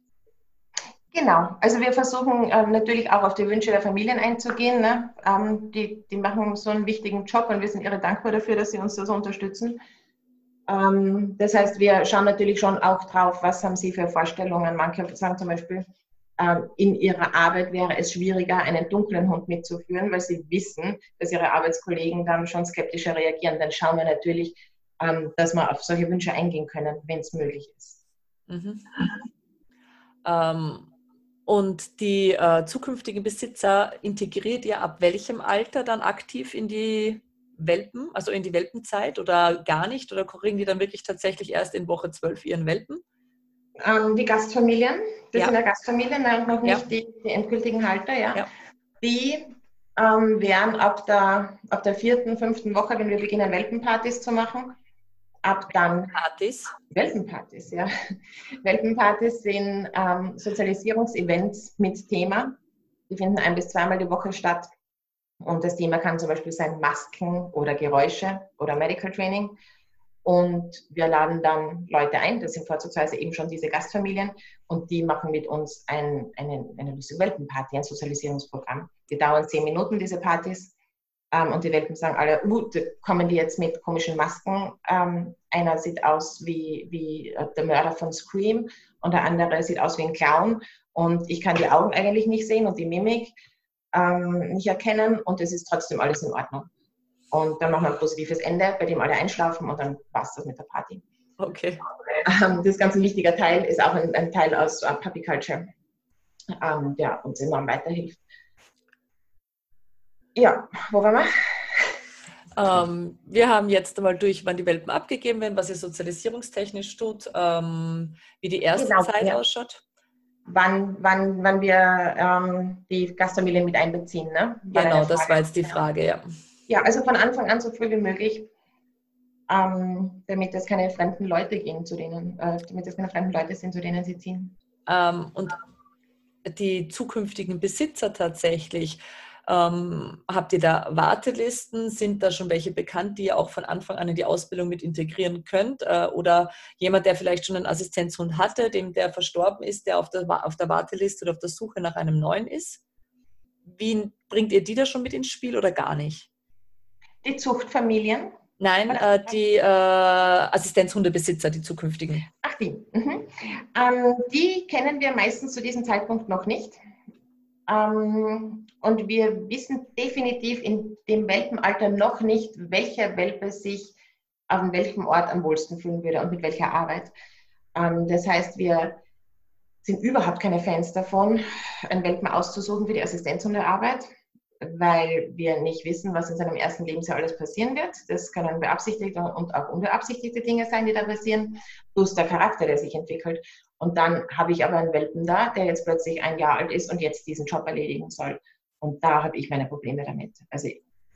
[SPEAKER 2] Genau, also wir versuchen ähm, natürlich auch auf die Wünsche der Familien einzugehen. Ne? Ähm, die, die machen so einen wichtigen Job und wir sind irre dankbar dafür, dass sie uns so unterstützen. Ähm, das heißt, wir schauen natürlich schon auch drauf, was haben sie für Vorstellungen. Manche sagen zum Beispiel, in ihrer Arbeit wäre es schwieriger, einen dunklen Hund mitzuführen, weil sie wissen, dass ihre Arbeitskollegen dann schon skeptischer reagieren. Dann schauen wir natürlich, ähm, dass wir auf solche Wünsche eingehen können, wenn es möglich ist. Mhm.
[SPEAKER 1] Ähm, und die äh, zukünftigen Besitzer integriert ihr ab welchem Alter dann aktiv in die Welpen, also in die Welpenzeit oder gar nicht? Oder kriegen die dann wirklich tatsächlich erst in Woche 12 ihren Welpen?
[SPEAKER 2] Ähm, die Gastfamilien, das ja. sind ja Gastfamilien noch nicht ja. die, die, endgültigen Halter, ja. ja. Die ähm, werden ab der, ab der vierten, fünften Woche, wenn wir beginnen, Welpenpartys zu machen, ab dann
[SPEAKER 1] Partys.
[SPEAKER 2] Welpenpartys, ja. Welpenpartys sind ähm, Sozialisierungsevents mit Thema. Die finden ein bis zweimal die Woche statt. Und das Thema kann zum Beispiel sein Masken oder Geräusche oder Medical Training. Und wir laden dann Leute ein, das sind vorzugsweise eben schon diese Gastfamilien, und die machen mit uns ein, eine, eine Welpenparty, ein Sozialisierungsprogramm. Die dauern zehn Minuten, diese Partys. Ähm, und die Welpen sagen alle, uh, kommen die jetzt mit komischen Masken. Ähm, einer sieht aus wie, wie äh, der Mörder von Scream und der andere sieht aus wie ein Clown. Und ich kann die Augen eigentlich nicht sehen und die Mimik ähm, nicht erkennen und es ist trotzdem alles in Ordnung. Und dann machen wir ein positives Ende, bei dem alle einschlafen und dann war es das mit der Party.
[SPEAKER 1] Okay.
[SPEAKER 2] Ähm, das ist ganz ein wichtiger Teil, ist auch ein, ein Teil aus uh, Puppy Culture, ähm, der uns enorm weiterhilft. Ja, wo waren wir?
[SPEAKER 1] Ähm, wir haben jetzt einmal durch, wann die Welpen abgegeben werden, was ihr sozialisierungstechnisch tut, ähm, wie die erste genau, Zeit ja. ausschaut.
[SPEAKER 2] Wann, wann, wann wir ähm, die Gastfamilie mit einbeziehen, ne?
[SPEAKER 1] War genau, das war jetzt die Frage, ja.
[SPEAKER 2] Ja, also von Anfang an so früh wie möglich, ähm, damit es keine fremden Leute gehen, zu denen, äh, damit es keine fremden Leute sind, zu denen sie ziehen.
[SPEAKER 1] Ähm, und die zukünftigen Besitzer tatsächlich, ähm, habt ihr da Wartelisten? Sind da schon welche bekannt, die ihr auch von Anfang an in die Ausbildung mit integrieren könnt? Äh, oder jemand, der vielleicht schon einen Assistenzhund hatte, dem der verstorben ist, der auf der, auf der Warteliste oder auf der Suche nach einem neuen ist? Wie bringt ihr die da schon mit ins Spiel oder gar nicht?
[SPEAKER 2] Die Zuchtfamilien?
[SPEAKER 1] Nein, äh, die äh, Assistenzhundebesitzer, die zukünftigen.
[SPEAKER 2] Ach, die. Mhm. Ähm, die kennen wir meistens zu diesem Zeitpunkt noch nicht. Ähm, und wir wissen definitiv in dem Welpenalter noch nicht, welcher Welpe sich an welchem Ort am wohlsten fühlen würde und mit welcher Arbeit. Ähm, das heißt, wir sind überhaupt keine Fans davon, einen Welpen auszusuchen für die Assistenzhundearbeit, weil wir nicht wissen, was in seinem ersten Lebensjahr alles passieren wird. Das können beabsichtigte und auch unbeabsichtigte Dinge sein, die da passieren, plus der Charakter, der sich entwickelt. Und dann habe ich aber einen Welpen da, der jetzt plötzlich ein Jahr alt ist und jetzt diesen Job erledigen soll. Und da habe ich meine Probleme damit. Also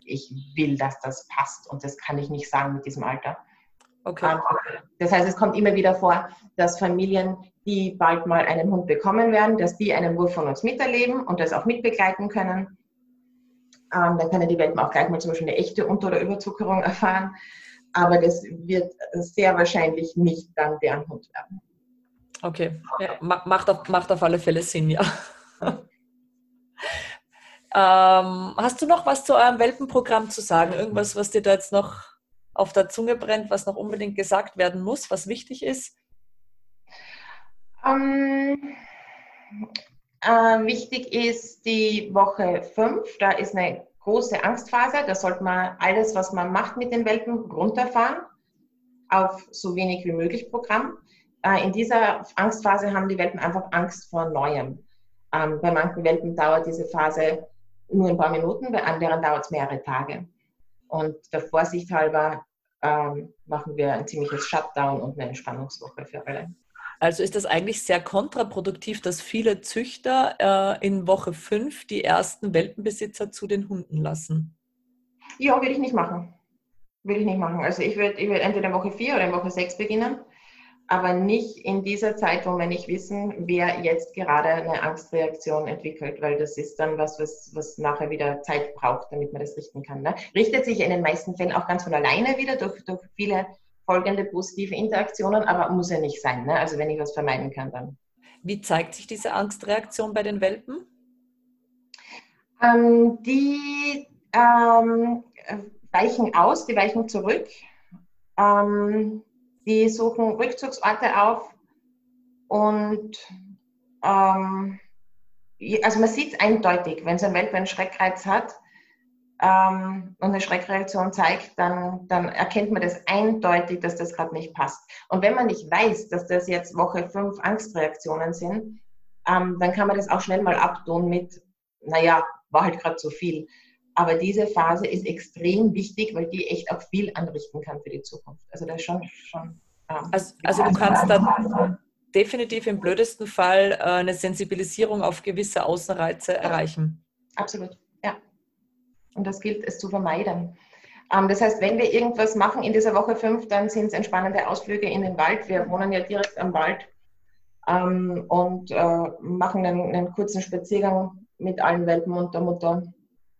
[SPEAKER 2] ich will, dass das passt und das kann ich nicht sagen mit diesem Alter. Okay. Ähm, das heißt, es kommt immer wieder vor, dass Familien, die bald mal einen Hund bekommen werden, dass die einen Wurf von uns miterleben und das auch mitbegleiten können. Ähm, dann können die Welpen auch gleich mal zum Beispiel eine echte Unter- oder Überzuckerung erfahren. Aber das wird sehr wahrscheinlich nicht dann deren Hund werden.
[SPEAKER 1] Okay, ja, macht, auf, macht auf alle Fälle Sinn, ja. ähm, hast du noch was zu eurem Welpenprogramm zu sagen? Irgendwas, was dir da jetzt noch auf der Zunge brennt, was noch unbedingt gesagt werden muss, was wichtig ist?
[SPEAKER 2] Ähm, äh, wichtig ist die Woche 5, da ist eine große Angstphase, da sollte man alles, was man macht mit den Welpen, runterfahren auf so wenig wie möglich Programm. Äh, in dieser Angstphase haben die Welpen einfach Angst vor Neuem. Ähm, bei manchen Welpen dauert diese Phase nur ein paar Minuten, bei anderen dauert es mehrere Tage. Und der Vorsicht halber ähm, machen wir ein ziemliches Shutdown und eine Entspannungswoche für alle.
[SPEAKER 1] Also ist das eigentlich sehr kontraproduktiv, dass viele Züchter äh, in Woche 5 die ersten Welpenbesitzer zu den Hunden lassen?
[SPEAKER 2] Ja, würde ich nicht machen. Würde ich nicht machen. Also ich würde ich würd entweder in Woche 4 oder in Woche 6 beginnen aber nicht in dieser Zeit, wo wir nicht wissen, wer jetzt gerade eine Angstreaktion entwickelt, weil das ist dann was, was, was nachher wieder Zeit braucht, damit man das richten kann. Ne? Richtet sich in den meisten Fällen auch ganz von alleine wieder durch, durch viele folgende positive Interaktionen, aber muss ja nicht sein. Ne? Also wenn ich was vermeiden kann, dann.
[SPEAKER 1] Wie zeigt sich diese Angstreaktion bei den Welpen?
[SPEAKER 2] Ähm, die ähm, weichen aus, die weichen zurück. Ähm, die suchen Rückzugsorte auf und ähm, also man sieht es eindeutig, wenn so ein Welpe einen Schreckreiz hat ähm, und eine Schreckreaktion zeigt, dann, dann erkennt man das eindeutig, dass das gerade nicht passt. Und wenn man nicht weiß, dass das jetzt Woche 5 Angstreaktionen sind, ähm, dann kann man das auch schnell mal abtun mit, naja, war halt gerade zu viel. Aber diese Phase ist extrem wichtig, weil die echt auch viel anrichten kann für die Zukunft. Also das ist schon, schon
[SPEAKER 1] ähm, also, also du kannst da definitiv im blödesten Fall äh, eine Sensibilisierung auf gewisse Außenreize erreichen.
[SPEAKER 2] Absolut. Und das gilt es zu vermeiden. Ähm, das heißt, wenn wir irgendwas machen in dieser Woche 5, dann sind es entspannende Ausflüge in den Wald. Wir wohnen ja direkt am Wald ähm, und äh, machen einen, einen kurzen Spaziergang mit allen Welpen und der Mutter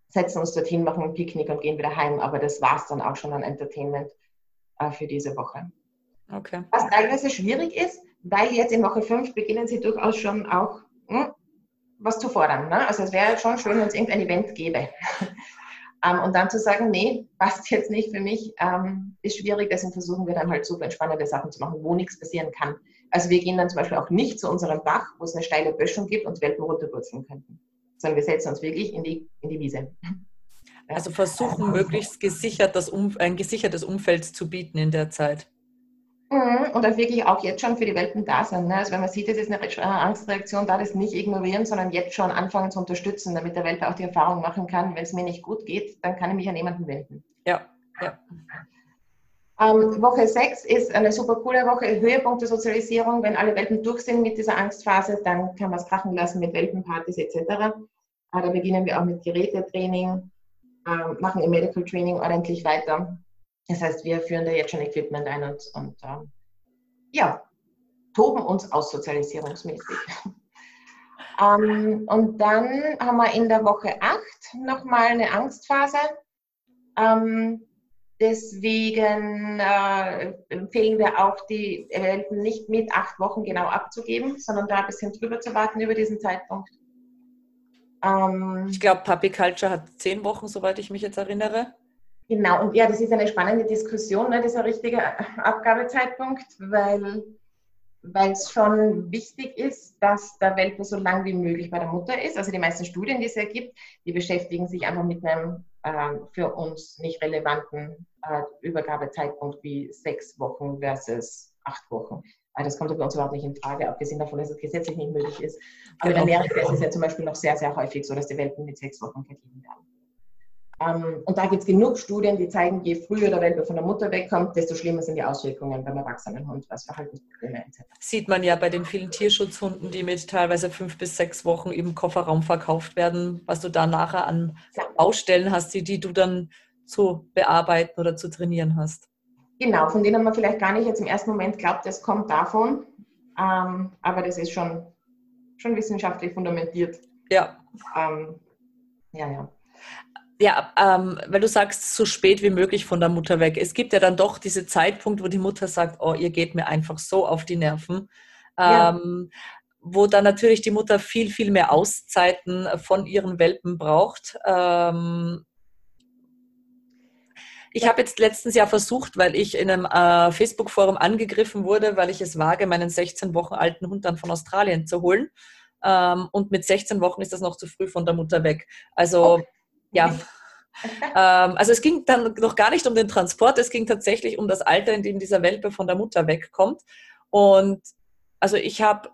[SPEAKER 2] setzen uns dorthin, machen ein Picknick und gehen wieder heim. Aber das war es dann auch schon an Entertainment äh, für diese Woche. Okay. Was teilweise schwierig ist, weil jetzt in Woche 5 beginnen sie durchaus schon auch hm, was zu fordern. Ne? Also es wäre schon schön, wenn es irgendein Event gäbe. Ähm, und dann zu sagen, nee, passt jetzt nicht für mich, ähm, ist schwierig. Deswegen versuchen wir dann halt super entspannende Sachen zu machen, wo nichts passieren kann. Also wir gehen dann zum Beispiel auch nicht zu unserem Bach, wo es eine steile Böschung gibt und Welpen runterwurzeln könnten, sondern wir setzen uns wirklich in die, in die Wiese.
[SPEAKER 1] Also versuchen möglichst gesichert um, ein gesichertes Umfeld zu bieten in der Zeit.
[SPEAKER 2] Mhm. Und auch wirklich auch jetzt schon für die Welpen da sein. Ne? Also wenn man sieht, es ist eine äh, Angstreaktion, da das nicht ignorieren, sondern jetzt schon anfangen zu unterstützen, damit der Welpe auch die Erfahrung machen kann, wenn es mir nicht gut geht, dann kann ich mich an jemanden wenden.
[SPEAKER 1] Ja, ja.
[SPEAKER 2] Ähm, Woche 6 ist eine super coole Woche, Höhepunkt der Sozialisierung. Wenn alle Welpen durch sind mit dieser Angstphase, dann kann man es krachen lassen mit Welpenpartys etc. Äh, da beginnen wir auch mit Gerätetraining, äh, machen im Medical Training ordentlich weiter. Das heißt, wir führen da jetzt schon Equipment ein und, und ähm, ja, toben uns aus sozialisierungsmäßig. ähm, und dann haben wir in der Woche 8 nochmal eine Angstphase. Ähm, deswegen äh, empfehlen wir auch, die Welpen nicht mit acht Wochen genau abzugeben, sondern da ein bisschen drüber zu warten über diesen Zeitpunkt.
[SPEAKER 1] Ähm, ich glaube, Puppy Culture hat zehn Wochen, soweit ich mich jetzt erinnere.
[SPEAKER 2] Genau, und ja, das ist eine spannende Diskussion, ne, dieser richtige Abgabezeitpunkt, weil weil es schon wichtig ist, dass der Welpe so lang wie möglich bei der Mutter ist. Also die meisten Studien, die es ergibt, die beschäftigen sich einfach mit einem äh, für uns nicht relevanten äh, Übergabezeitpunkt wie sechs Wochen versus acht Wochen. Also das kommt bei uns überhaupt nicht in Frage, abgesehen davon, dass es gesetzlich nicht möglich ist. Aber in genau. Amerika ist es ja zum Beispiel noch sehr, sehr häufig so, dass die Welpen mit sechs Wochen vergeben werden. Ähm, und da gibt es genug Studien, die zeigen, je früher der Welpe von der Mutter wegkommt, desto schlimmer sind die Auswirkungen beim erwachsenen Hund, was Verhaltensprobleme etc.
[SPEAKER 1] Sieht man ja bei den vielen Tierschutzhunden, die mit teilweise fünf bis sechs Wochen im Kofferraum verkauft werden, was du da nachher an Baustellen hast, die, die du dann zu bearbeiten oder zu trainieren hast.
[SPEAKER 2] Genau, von denen man vielleicht gar nicht jetzt im ersten Moment glaubt, das kommt davon, ähm, aber das ist schon, schon wissenschaftlich fundamentiert.
[SPEAKER 1] Ja.
[SPEAKER 2] Ähm, ja, ja
[SPEAKER 1] ja, ähm, weil du sagst, so spät wie möglich von der Mutter weg. Es gibt ja dann doch diese Zeitpunkt, wo die Mutter sagt, oh, ihr geht mir einfach so auf die Nerven. Ja. Ähm, wo dann natürlich die Mutter viel, viel mehr Auszeiten von ihren Welpen braucht. Ähm, ich habe jetzt letztens ja versucht, weil ich in einem äh, Facebook-Forum angegriffen wurde, weil ich es wage, meinen 16 Wochen alten Hund dann von Australien zu holen. Ähm, und mit 16 Wochen ist das noch zu früh von der Mutter weg. Also okay ja. ähm, also es ging dann noch gar nicht um den Transport, es ging tatsächlich um das Alter, in dem dieser Welpe von der Mutter wegkommt. Und also ich habe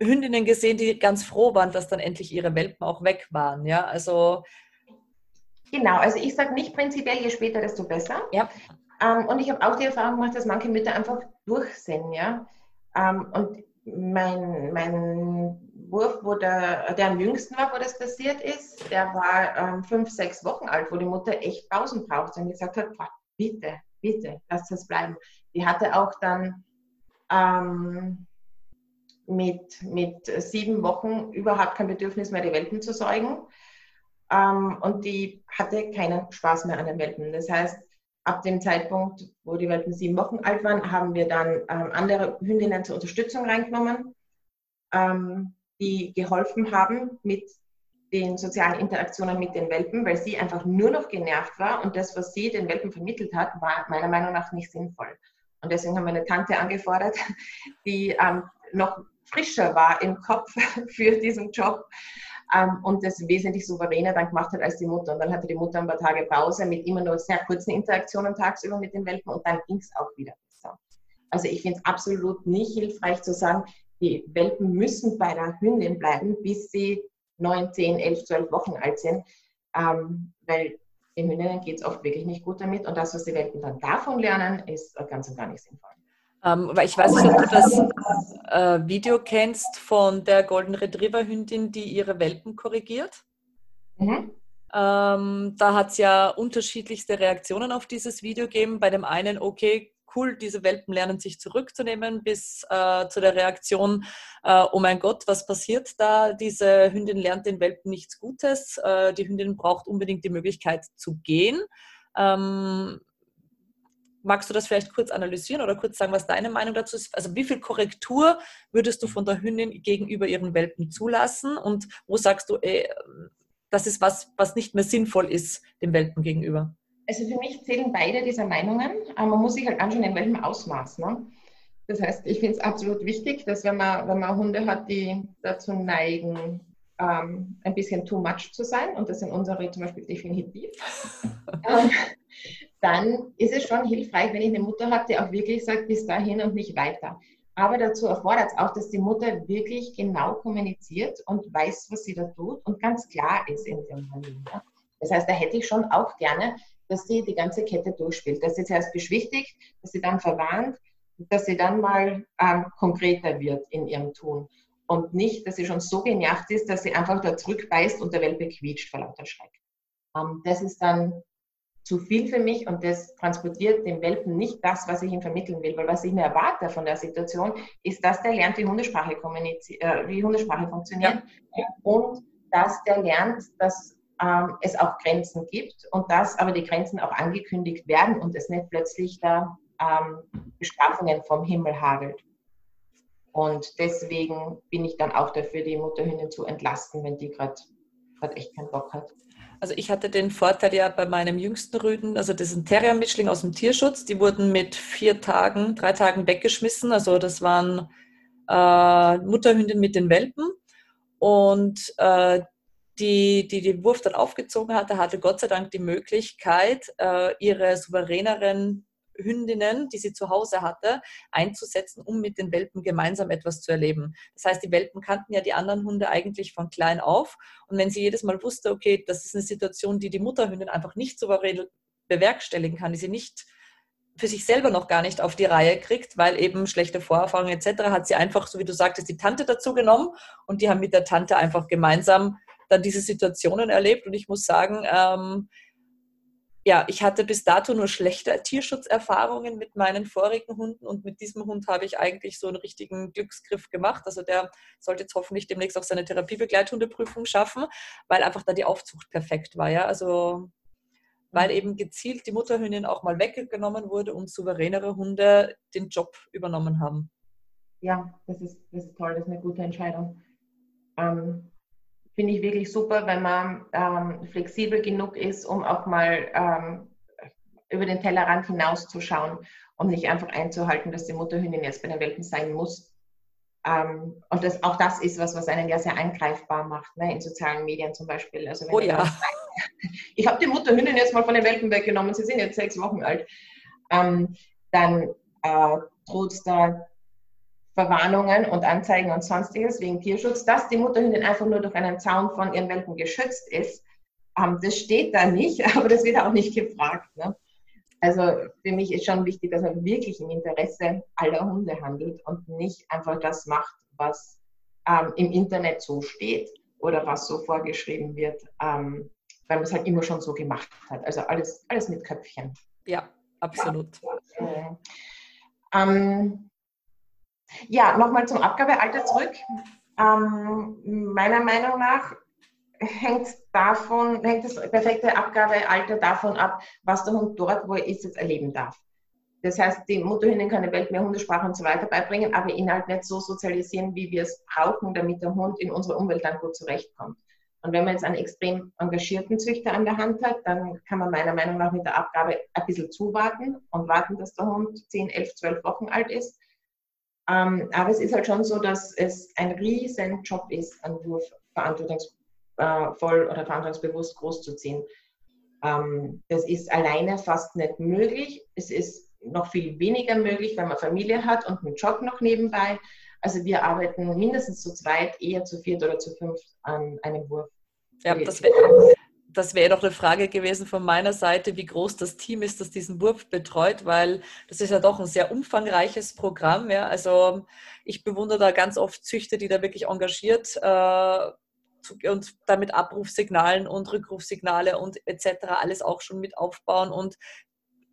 [SPEAKER 1] Hündinnen gesehen, die ganz froh waren, dass dann endlich ihre Welpen auch weg waren. Ja, also.
[SPEAKER 2] Genau, also ich sage nicht prinzipiell, je später, desto besser.
[SPEAKER 1] Ja.
[SPEAKER 2] Ähm, und ich habe auch die Erfahrung gemacht, dass manche Mütter einfach durch sind. Ja? Ähm, und mein, mein Wurf, wo der, der am jüngsten war, wo das passiert ist, der war ähm, fünf, sechs Wochen alt, wo die Mutter echt Pausen brauchte und gesagt hat, bitte, bitte, lass das bleiben. Die hatte auch dann ähm, mit, mit sieben Wochen überhaupt kein Bedürfnis mehr, die Welpen zu säugen. Ähm, und die hatte keinen Spaß mehr an den Welpen. Das heißt, ab dem Zeitpunkt, wo die Welpen sieben Wochen alt waren, haben wir dann ähm, andere Hündinnen zur Unterstützung reingenommen, ähm, die geholfen haben mit den sozialen Interaktionen mit den Welpen, weil sie einfach nur noch genervt war und das, was sie den Welpen vermittelt hat, war meiner Meinung nach nicht sinnvoll. Und deswegen haben wir eine Tante angefordert, die ähm, noch frischer war im Kopf für diesen Job ähm, und das wesentlich souveräner dann gemacht hat als die Mutter. Und dann hatte die Mutter ein paar Tage Pause mit immer nur sehr kurzen Interaktionen tagsüber mit den Welpen und dann ging es auch wieder. Also ich finde es absolut nicht hilfreich zu sagen, die Welpen müssen bei der Hündin bleiben, bis sie 9, 10, 11, 12 Wochen alt sind, ähm, weil den Hündinnen geht es oft wirklich nicht gut damit und das, was die Welpen dann davon lernen, ist ganz und gar nicht sinnvoll.
[SPEAKER 1] Ähm, weil ich weiß nicht, ob du das äh, Video kennst von der Golden Retriever Hündin, die ihre Welpen korrigiert. Mhm. Ähm, da hat es ja unterschiedlichste Reaktionen auf dieses Video gegeben. Bei dem einen, okay, cool, diese Welpen lernen sich zurückzunehmen, bis äh, zu der Reaktion, äh, oh mein Gott, was passiert da? Diese Hündin lernt den Welpen nichts Gutes. Äh, die Hündin braucht unbedingt die Möglichkeit zu gehen. Ähm, magst du das vielleicht kurz analysieren oder kurz sagen, was deine Meinung dazu ist? Also wie viel Korrektur würdest du von der Hündin gegenüber ihren Welpen zulassen und wo sagst du, ey, das ist was, was nicht mehr sinnvoll ist dem Welpen gegenüber?
[SPEAKER 2] Also für mich zählen beide dieser Meinungen, aber man muss sich halt anschauen, in welchem Ausmaß. Ne? Das heißt, ich finde es absolut wichtig, dass wenn man, wenn man Hunde hat, die dazu neigen, ähm, ein bisschen too much zu sein, und das sind unsere zum Beispiel definitiv, ähm, dann ist es schon hilfreich, wenn ich eine Mutter habe, die auch wirklich sagt, bis dahin und nicht weiter. Aber dazu erfordert es auch, dass die Mutter wirklich genau kommuniziert und weiß, was sie da tut und ganz klar ist in dem Handeln. Das heißt, da hätte ich schon auch gerne, dass sie die ganze Kette durchspielt, dass sie zuerst beschwichtigt, dass sie dann verwarnt, dass sie dann mal ähm, konkreter wird in ihrem Tun und nicht, dass sie schon so genervt ist, dass sie einfach da zurückbeißt und der Welpe quietscht vor lauter Schreck. Ähm, das ist dann zu viel für mich und das transportiert dem Welpen nicht das, was ich ihm vermitteln will, weil was ich mir erwarte von der Situation, ist, dass der lernt, wie Hundesprache, äh, wie Hundesprache funktioniert ja. und dass der lernt, dass ähm, es auch Grenzen gibt und dass aber die Grenzen auch angekündigt werden und es nicht plötzlich da ähm, Bestrafungen vom Himmel hagelt. Und deswegen bin ich dann auch dafür, die Mutterhündin zu entlasten, wenn die gerade echt keinen Bock hat.
[SPEAKER 1] Also ich hatte den Vorteil ja bei meinem jüngsten Rüden, also das ist ein Terrier-Mischling aus dem Tierschutz, die wurden mit vier Tagen, drei Tagen weggeschmissen. Also das waren äh, Mutterhündin mit den Welpen. Und äh, die, die den Wurf dann aufgezogen hatte, hatte Gott sei Dank die Möglichkeit, äh, ihre souveräneren Hündinnen, die sie zu Hause hatte, einzusetzen, um mit den Welpen gemeinsam etwas zu erleben. Das heißt, die Welpen kannten ja die anderen Hunde eigentlich von klein auf. Und wenn sie jedes Mal wusste, okay, das ist eine Situation, die die Mutterhündin einfach nicht souverän bewerkstelligen kann, die sie nicht für sich selber noch gar nicht auf die Reihe kriegt, weil eben schlechte Vorerfahrungen etc. hat sie einfach, so wie du sagtest, die Tante dazu genommen und die haben mit der Tante einfach gemeinsam dann diese Situationen erlebt. Und ich muss sagen, ähm, ja, ich hatte bis dato nur schlechte Tierschutzerfahrungen mit meinen vorigen Hunden und mit diesem Hund habe ich eigentlich so einen richtigen Glücksgriff gemacht. Also der sollte jetzt hoffentlich demnächst auch seine Therapiebegleithundeprüfung schaffen, weil einfach da die Aufzucht perfekt war. Ja, also weil eben gezielt die Mutterhündin auch mal weggenommen wurde und souveränere Hunde den Job übernommen haben.
[SPEAKER 2] Ja, das ist, das ist toll, das ist eine gute Entscheidung. Ähm, finde ich wirklich super, wenn man ähm, flexibel genug ist, um auch mal ähm, über den Tellerrand hinauszuschauen und nicht einfach einzuhalten, dass die Mutterhündin jetzt bei den Welpen sein muss. Ähm, und das, auch das ist was, was einen ja sehr angreifbar macht, ne, in sozialen Medien zum Beispiel.
[SPEAKER 1] Also oh ja. Sagt,
[SPEAKER 2] ich habe die Mutterhündin jetzt mal von den Welpen weggenommen, sie sind jetzt sechs Wochen alt. Ähm, dann äh, droht da Verwarnungen und Anzeigen und sonstiges wegen Tierschutz, dass die Mutterhündin einfach nur durch einen Zaun von ihren Welpen geschützt ist. Ähm, das steht da nicht, aber das wird auch nicht gefragt. Ne? Also für mich ist schon wichtig, dass man wirklich im Interesse aller Hunde handelt und nicht einfach das macht, was ähm, im Internet so steht oder was so vorgeschrieben wird, ähm, weil man es halt immer schon so gemacht hat. Also alles, alles mit Köpfchen.
[SPEAKER 1] Ja, absolut.
[SPEAKER 2] Ja, ähm, ja nochmal zum Abgabealter zurück. Ähm, meiner Meinung nach hängt davon, hängt das perfekte Abgabealter davon ab, was der Hund dort, wo er ist, jetzt erleben darf. Das heißt, die Mutterhündin kann der Welt mehr Hundesprache und so weiter beibringen, aber ihn halt nicht so sozialisieren, wie wir es brauchen, damit der Hund in unserer Umwelt dann gut zurechtkommt. Und wenn man jetzt einen extrem engagierten Züchter an der Hand hat, dann kann man meiner Meinung nach mit der Abgabe ein bisschen zuwarten und warten, dass der Hund 10, 11, 12 Wochen alt ist. Ähm, aber es ist halt schon so, dass es ein riesen Job ist, einen Wurf verantwortungsvoll äh, oder verantwortungsbewusst großzuziehen. Ähm, das ist alleine fast nicht möglich. Es ist noch viel weniger möglich, wenn man Familie hat und einen Job noch nebenbei. Also wir arbeiten mindestens zu zweit, eher zu viert oder zu fünft an einem Wurf.
[SPEAKER 1] Ja, das wäre das wäre doch eine Frage gewesen von meiner Seite, wie groß das Team ist, das diesen Wurf betreut, weil das ist ja doch ein sehr umfangreiches Programm. Ja. Also ich bewundere da ganz oft Züchter, die da wirklich engagiert äh, und damit Abrufsignalen und Rückrufsignale und etc. alles auch schon mit aufbauen und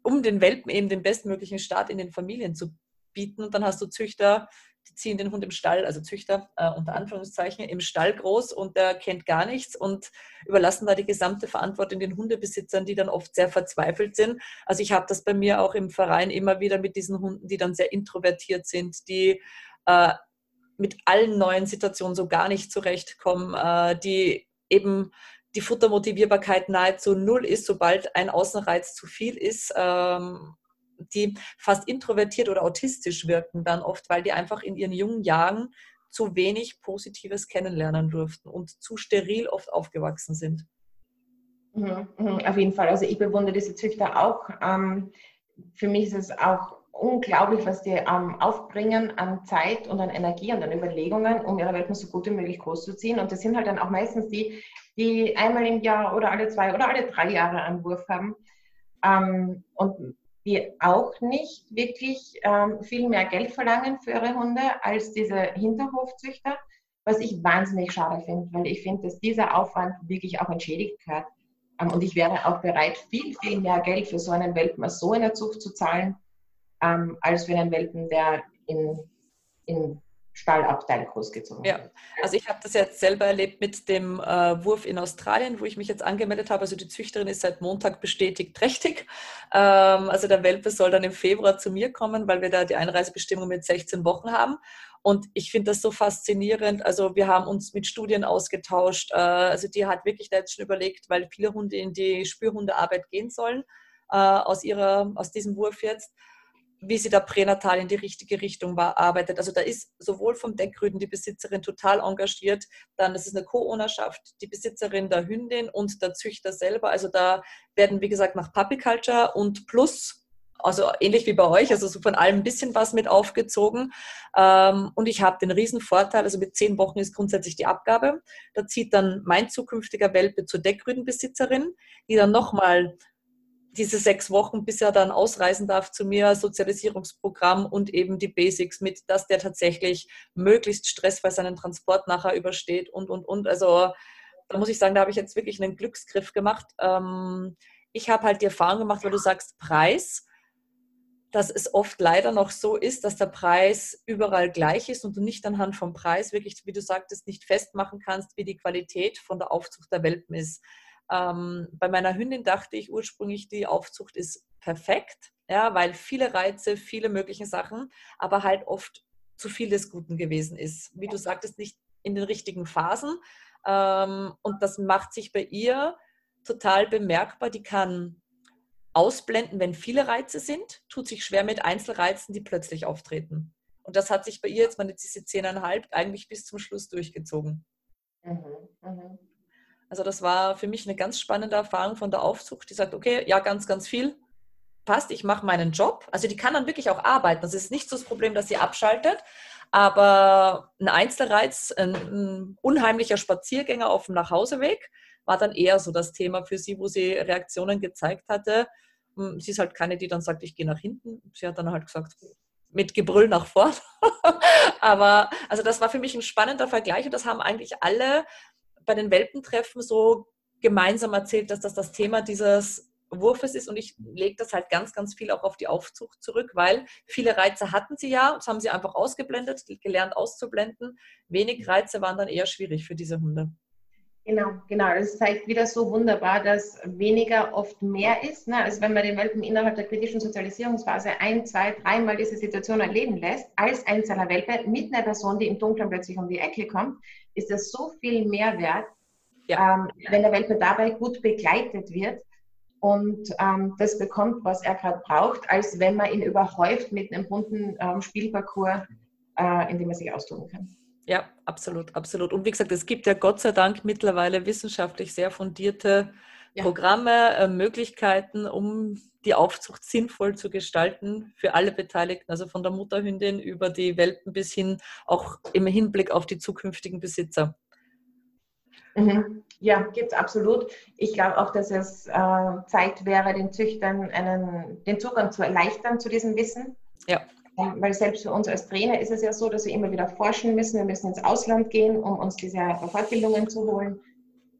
[SPEAKER 1] um den Welpen eben den bestmöglichen Start in den Familien zu bieten. Und dann hast du Züchter, die ziehen den Hund im Stall, also Züchter äh, unter Anführungszeichen, im Stall groß und der kennt gar nichts und überlassen da die gesamte Verantwortung den Hundebesitzern, die dann oft sehr verzweifelt sind. Also ich habe das bei mir auch im Verein immer wieder mit diesen Hunden, die dann sehr introvertiert sind, die äh, mit allen neuen Situationen so gar nicht zurechtkommen, äh, die eben die Futtermotivierbarkeit nahezu null ist, sobald ein Außenreiz zu viel ist, ähm, die fast introvertiert oder autistisch wirken dann oft, weil die einfach in ihren jungen Jahren zu wenig Positives kennenlernen durften und zu steril oft aufgewachsen sind.
[SPEAKER 2] Mhm, mhm, auf jeden Fall. Also ich bewundere diese Züchter auch. Ähm, für mich ist es auch unglaublich, was die ähm, aufbringen an Zeit und an Energie und an Überlegungen, um ihre Welpen so gut wie möglich großzuziehen. Und das sind halt dann auch meistens die, die einmal im Jahr oder alle zwei oder alle drei Jahre einen Wurf haben. Ähm, und die auch nicht wirklich ähm, viel mehr Geld verlangen für ihre Hunde als diese Hinterhofzüchter, was ich wahnsinnig schade finde, weil ich finde, dass dieser Aufwand wirklich auch entschädigt gehört. Ähm, und ich wäre auch bereit, viel, viel mehr Geld für so einen Welpen als so eine Zucht zu zahlen, ähm, als für einen Welpen, der in, in Stallabteil großgezogen
[SPEAKER 1] ja. Also ich habe das jetzt selber erlebt mit dem äh, Wurf in Australien, wo ich mich jetzt angemeldet habe. Also die Züchterin ist seit Montag bestätigt trächtig. Ähm, also der Welpe soll dann im Februar zu mir kommen, weil wir da die Einreisebestimmung mit 16 Wochen haben. Und ich finde das so faszinierend. Also wir haben uns mit Studien ausgetauscht. Äh, also die hat wirklich da jetzt schon überlegt, weil viele Hunde in die Spürhundearbeit gehen sollen äh, aus, ihrer, aus diesem Wurf jetzt wie sie da pränatal in die richtige Richtung war, arbeitet. Also da ist sowohl vom Deckrüden die Besitzerin total engagiert, dann ist es eine Co-Ownerschaft, die Besitzerin der Hündin und der Züchter selber. Also da werden, wie gesagt, nach Puppy-Culture und Plus also ähnlich wie bei euch, also so von allem ein bisschen was mit aufgezogen. Ähm, und ich habe den riesen Vorteil, also mit zehn Wochen ist grundsätzlich die Abgabe. Da zieht dann mein zukünftiger Welpe zur Deckrüdenbesitzerin, die dann nochmal diese sechs Wochen, bis er dann ausreisen darf zu mir, Sozialisierungsprogramm und eben die Basics mit, dass der tatsächlich möglichst stressfrei seinen Transport nachher übersteht und, und, und. Also da muss ich sagen, da habe ich jetzt wirklich einen Glücksgriff gemacht. Ähm, ich habe halt die Erfahrung gemacht, weil du sagst Preis, dass es oft leider noch so ist, dass der Preis überall gleich ist und du nicht anhand vom Preis wirklich, wie du sagtest, nicht festmachen kannst, wie die Qualität von der Aufzucht der Welpen ist. Ähm, bei meiner Hündin dachte ich ursprünglich, die Aufzucht ist perfekt, ja, weil viele Reize, viele mögliche Sachen, aber halt oft zu viel des Guten gewesen ist. Wie du sagtest, nicht in den richtigen Phasen. Ähm, und das macht sich bei ihr total bemerkbar. Die kann ausblenden, wenn viele Reize sind, tut sich schwer mit Einzelreizen, die plötzlich auftreten. Und das hat sich bei ihr jetzt, meine diese zehneinhalb, eigentlich bis zum Schluss durchgezogen. Mhm, mh. Also das war für mich eine ganz spannende Erfahrung von der Aufzucht, die sagt, okay, ja, ganz, ganz viel passt, ich mache meinen Job. Also die kann dann wirklich auch arbeiten. Das ist nicht so das Problem, dass sie abschaltet, Aber ein Einzelreiz, ein, ein unheimlicher Spaziergänger auf dem Nachhauseweg, war dann eher so das Thema für sie, wo sie Reaktionen gezeigt hatte. Hm, sie ist halt keine, die dann sagt, ich gehe nach hinten. Sie hat dann halt gesagt, mit Gebrüll nach vorn. Aber also das war für mich ein spannender Vergleich und das haben eigentlich alle bei den Welpentreffen so gemeinsam erzählt, dass das das Thema dieses Wurfes ist und ich lege das halt ganz, ganz viel auch auf die Aufzucht zurück, weil viele Reize hatten sie ja, das haben sie einfach ausgeblendet, gelernt auszublenden. Wenig Reize waren dann eher schwierig für diese Hunde.
[SPEAKER 2] Genau, genau. Das zeigt wieder so wunderbar, dass weniger oft mehr ist. Ne? Also wenn man den Welpen innerhalb der kritischen Sozialisierungsphase ein, zwei, dreimal diese Situation erleben lässt, als einzelner Welpe mit einer Person, die im Dunkeln plötzlich um die Ecke kommt, ist das so viel mehr wert, ja. ähm, wenn der Welpe dabei gut begleitet wird und ähm, das bekommt, was er gerade braucht, als wenn man ihn überhäuft mit einem bunten ähm, Spielparcours, äh, in dem er sich austoben kann.
[SPEAKER 1] Ja, absolut, absolut. Und wie gesagt, es gibt ja Gott sei Dank mittlerweile wissenschaftlich sehr fundierte ja. Programme, äh, Möglichkeiten, um die Aufzucht sinnvoll zu gestalten für alle Beteiligten, also von der Mutterhündin über die Welpen bis hin auch im Hinblick auf die zukünftigen Besitzer.
[SPEAKER 2] Mhm. Ja, gibt es absolut. Ich glaube auch, dass es äh, Zeit wäre, den Züchtern einen, den Zugang zu erleichtern zu diesem Wissen. Ja. Weil selbst für uns als Trainer ist es ja so, dass wir immer wieder forschen müssen. Wir müssen ins Ausland gehen, um uns diese Fortbildungen zu holen.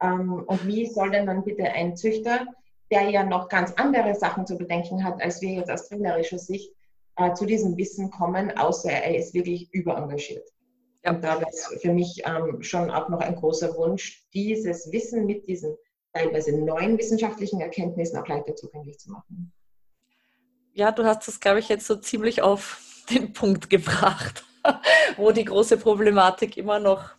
[SPEAKER 2] Ähm, und wie soll denn dann bitte ein Züchter, der ja noch ganz andere Sachen zu bedenken hat, als wir jetzt aus trainerischer Sicht, äh, zu diesem Wissen kommen, außer er ist wirklich überengagiert. Ja. Und da wäre es für mich ähm, schon auch noch ein großer Wunsch, dieses Wissen mit diesen teilweise neuen wissenschaftlichen Erkenntnissen auch leichter zugänglich zu machen
[SPEAKER 1] ja, du hast das, glaube ich, jetzt so ziemlich auf den Punkt gebracht, wo die große Problematik immer noch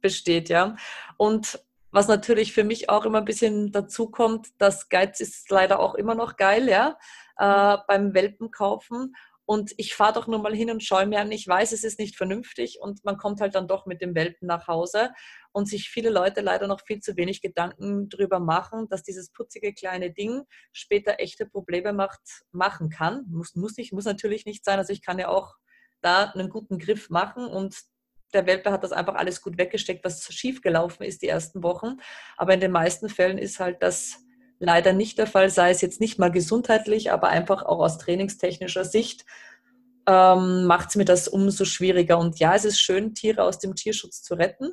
[SPEAKER 1] besteht, ja. Und was natürlich für mich auch immer ein bisschen dazu kommt, das Geiz ist leider auch immer noch geil, ja, äh, beim Welpenkaufen. Und ich fahre doch nur mal hin und schaue mir an, ich weiß, es ist nicht vernünftig und man kommt halt dann doch mit dem Welpen nach Hause und sich viele Leute leider noch viel zu wenig Gedanken darüber machen, dass dieses putzige kleine Ding später echte Probleme macht, machen kann. Muss, muss, nicht, muss natürlich nicht sein. Also ich kann ja auch da einen guten Griff machen und der Welpe hat das einfach alles gut weggesteckt, was schiefgelaufen ist die ersten Wochen. Aber in den meisten Fällen ist halt das leider nicht der Fall, sei es jetzt nicht mal gesundheitlich, aber einfach auch aus trainingstechnischer Sicht ähm, macht es mir das umso schwieriger. Und ja, es ist schön, Tiere aus dem Tierschutz zu retten,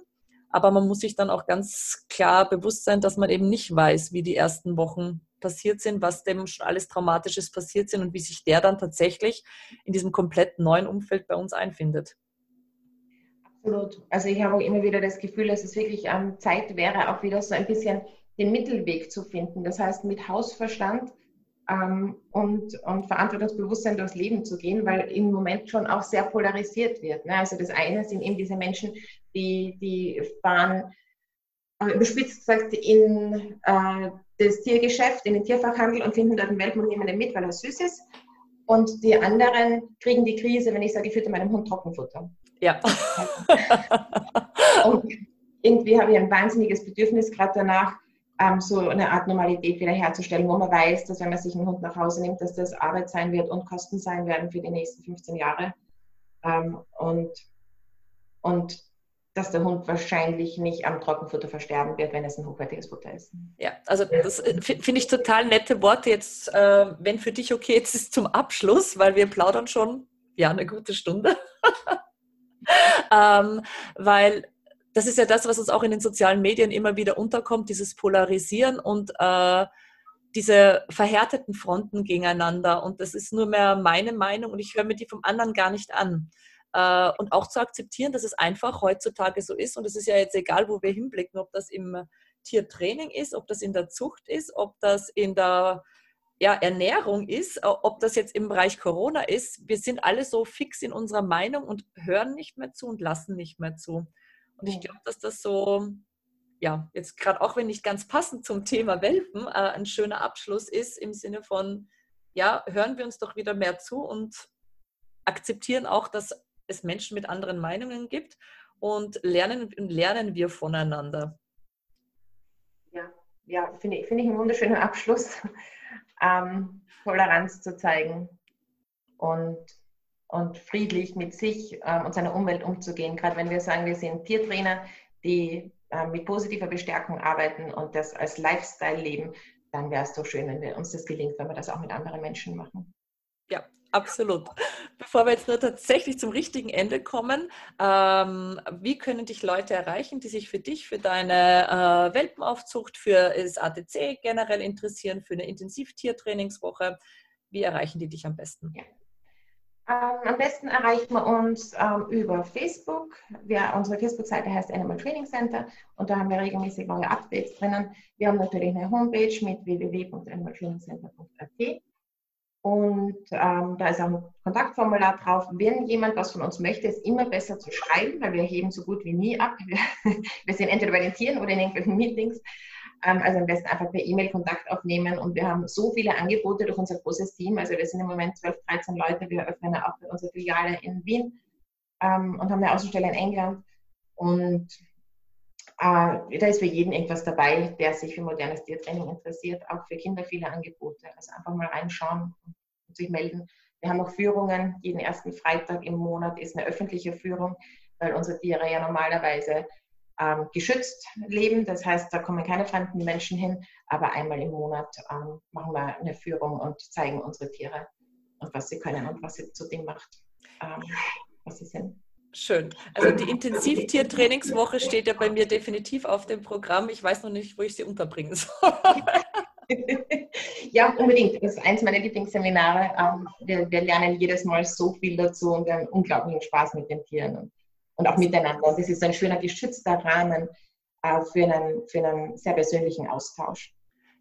[SPEAKER 1] aber man muss sich dann auch ganz klar bewusst sein, dass man eben nicht weiß, wie die ersten Wochen passiert sind, was dem schon alles Traumatisches passiert sind und wie sich der dann tatsächlich in diesem komplett neuen Umfeld bei uns einfindet.
[SPEAKER 2] Absolut. Also ich habe auch immer wieder das Gefühl, dass es wirklich ähm, Zeit wäre, auch wieder so ein bisschen den Mittelweg zu finden. Das heißt, mit Hausverstand ähm, und, und Verantwortungsbewusstsein durchs Leben zu gehen, weil im Moment schon auch sehr polarisiert wird. Ne? Also das eine sind eben diese Menschen, die, die fahren, äh, überspitzt gesagt, in äh, das Tiergeschäft, in den Tierfachhandel und finden dort einen Welpen und nehmen den mit, weil er süß ist. Und die anderen kriegen die Krise, wenn ich sage, ich fütte meinem Hund Trockenfutter.
[SPEAKER 1] Ja.
[SPEAKER 2] und irgendwie habe ich ein wahnsinniges Bedürfnis gerade danach, ähm, so eine Art Normalität wiederherzustellen, wo man weiß, dass wenn man sich einen Hund nach Hause nimmt, dass das Arbeit sein wird und Kosten sein werden für die nächsten 15 Jahre. Ähm, und, und dass der Hund wahrscheinlich nicht am Trockenfutter versterben wird, wenn es ein hochwertiges Futter ist.
[SPEAKER 1] Ja, also das äh, finde ich total nette Worte jetzt, äh, wenn für dich okay jetzt ist zum Abschluss, weil wir plaudern schon ja eine gute Stunde. ähm, weil das ist ja das, was uns auch in den sozialen Medien immer wieder unterkommt, dieses Polarisieren und äh, diese verhärteten Fronten gegeneinander. Und das ist nur mehr meine Meinung und ich höre mir die vom anderen gar nicht an. Äh, und auch zu akzeptieren, dass es einfach heutzutage so ist. Und es ist ja jetzt egal, wo wir hinblicken, ob das im Tiertraining ist, ob das in der Zucht ist, ob das in der ja, Ernährung ist, ob das jetzt im Bereich Corona ist. Wir sind alle so fix in unserer Meinung und hören nicht mehr zu und lassen nicht mehr zu. Und ich glaube, dass das so, ja, jetzt gerade auch wenn nicht ganz passend zum Thema Welpen, äh, ein schöner Abschluss ist im Sinne von, ja, hören wir uns doch wieder mehr zu und akzeptieren auch, dass es Menschen mit anderen Meinungen gibt und lernen, lernen wir voneinander.
[SPEAKER 2] Ja, ja finde ich, find ich einen wunderschönen Abschluss, ähm, Toleranz zu zeigen und und friedlich mit sich ähm, und seiner Umwelt umzugehen. Gerade wenn wir sagen, wir sind Tiertrainer, die äh, mit positiver Bestärkung arbeiten und das als Lifestyle leben, dann wäre es doch schön, wenn wir, uns das gelingt, wenn wir das auch mit anderen Menschen machen.
[SPEAKER 1] Ja, absolut. Bevor wir jetzt nur tatsächlich zum richtigen Ende kommen, ähm, wie können dich Leute erreichen, die sich für dich, für deine äh, Welpenaufzucht, für das ATC generell interessieren, für eine Intensivtiertrainingswoche? Wie erreichen die dich am besten?
[SPEAKER 2] Ja. Ähm, am besten erreicht man uns ähm, über Facebook. Wir, unsere Facebook-Seite heißt Animal Training Center und da haben wir regelmäßig neue Updates drinnen. Wir haben natürlich eine Homepage mit www.animaltrainingcenter.at und ähm, da ist auch ein Kontaktformular drauf. Wenn jemand was von uns möchte, ist immer besser zu schreiben, weil wir heben so gut wie nie ab. Wir, sind entweder bei den Tieren oder in irgendwelchen Meetings. Ähm, also am besten einfach per E-Mail Kontakt aufnehmen. Und wir haben so viele Angebote durch unser großes Team. Also wir sind im Moment 12, 13 Leute. Wir öffnen auch unsere Filiale in Wien ähm, und haben eine Außenstelle in England. Und äh, da ist für jeden irgendwas dabei, der sich für modernes Tiertraining interessiert. Auch für Kinder viele Angebote. Also einfach mal reinschauen und sich melden. Wir haben auch Führungen. Jeden ersten Freitag im Monat ist eine öffentliche Führung, weil unsere Tiere ja normalerweise ähm, geschützt leben. Das heißt, da kommen keine fremden Menschen hin, aber einmal im Monat ähm, machen wir eine Führung und zeigen unsere Tiere und was sie können und was sie zu dem macht, ähm, was sie sind.
[SPEAKER 1] Schön. Also die Intensivtiertrainingswoche steht ja bei mir definitiv auf dem Programm. Ich weiß noch nicht, wo ich sie unterbringen soll.
[SPEAKER 2] ja, unbedingt. Das ist eins meiner Lieblingsseminare. Ähm, wir, wir, lernen jedes Mal so viel dazu und wir haben unglaublichen Spaß mit den Tieren und auch miteinander. Und das ist ein schöner geschützter Rahmen äh, für, einen, für einen sehr persönlichen Austausch.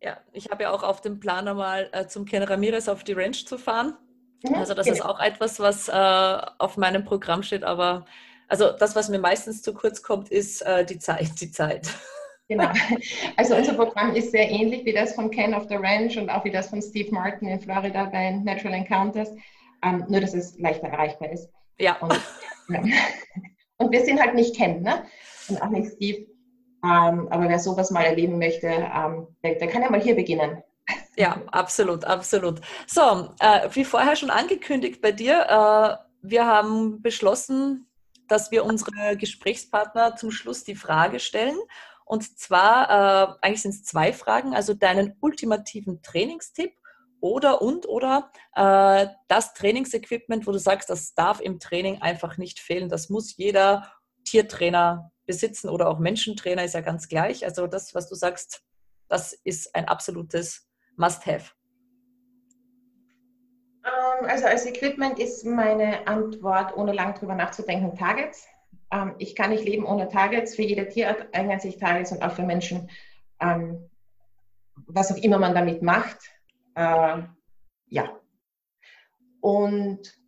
[SPEAKER 1] Ja, ich habe ja auch auf dem Plan einmal äh, zum Ken Ramirez auf die Ranch zu fahren. Mhm, also das genau. ist auch etwas, was äh, auf meinem Programm steht, aber also das, was mir meistens zu kurz kommt, ist äh, die Zeit, die Zeit.
[SPEAKER 2] Genau. Also unser Programm ist sehr ähnlich wie das von Ken of the Ranch und auch wie das von Steve Martin in Florida bei Natural Encounters, ähm, nur dass es leichter erreichbar ist.
[SPEAKER 1] Ja.
[SPEAKER 2] Und, ja. Und wir sind halt nicht kennen, ne? Und auch nicht Steve. Ähm, aber wer sowas mal erleben möchte, ähm, der, der, kann ja mal hier beginnen.
[SPEAKER 1] Ja, absolut, absolut. So, äh, wie vorher schon angekündigt bei dir, äh, wir haben beschlossen, dass wir unsere Gesprächspartner zum Schluss die Frage stellen. Und zwar, äh, eigentlich sind es zwei Fragen, also deinen ultimativen Trainingstipp oder und oder äh, das Trainingsequipment, wo du sagst, das darf im Training einfach nicht fehlen. Das muss jeder Tiertrainer besitzen oder auch Menschentrainer, ist ja ganz gleich. Also das, was du sagst, das ist ein absolutes Must-Have.
[SPEAKER 2] Ähm, also als Equipment ist meine Antwort, ohne lang drüber nachzudenken, Targets. Ähm, ich kann nicht leben ohne Targets. Für jede Tierart eignen sich Targets und auch für Menschen, ähm, was auch immer man damit macht. Äh, ja. Und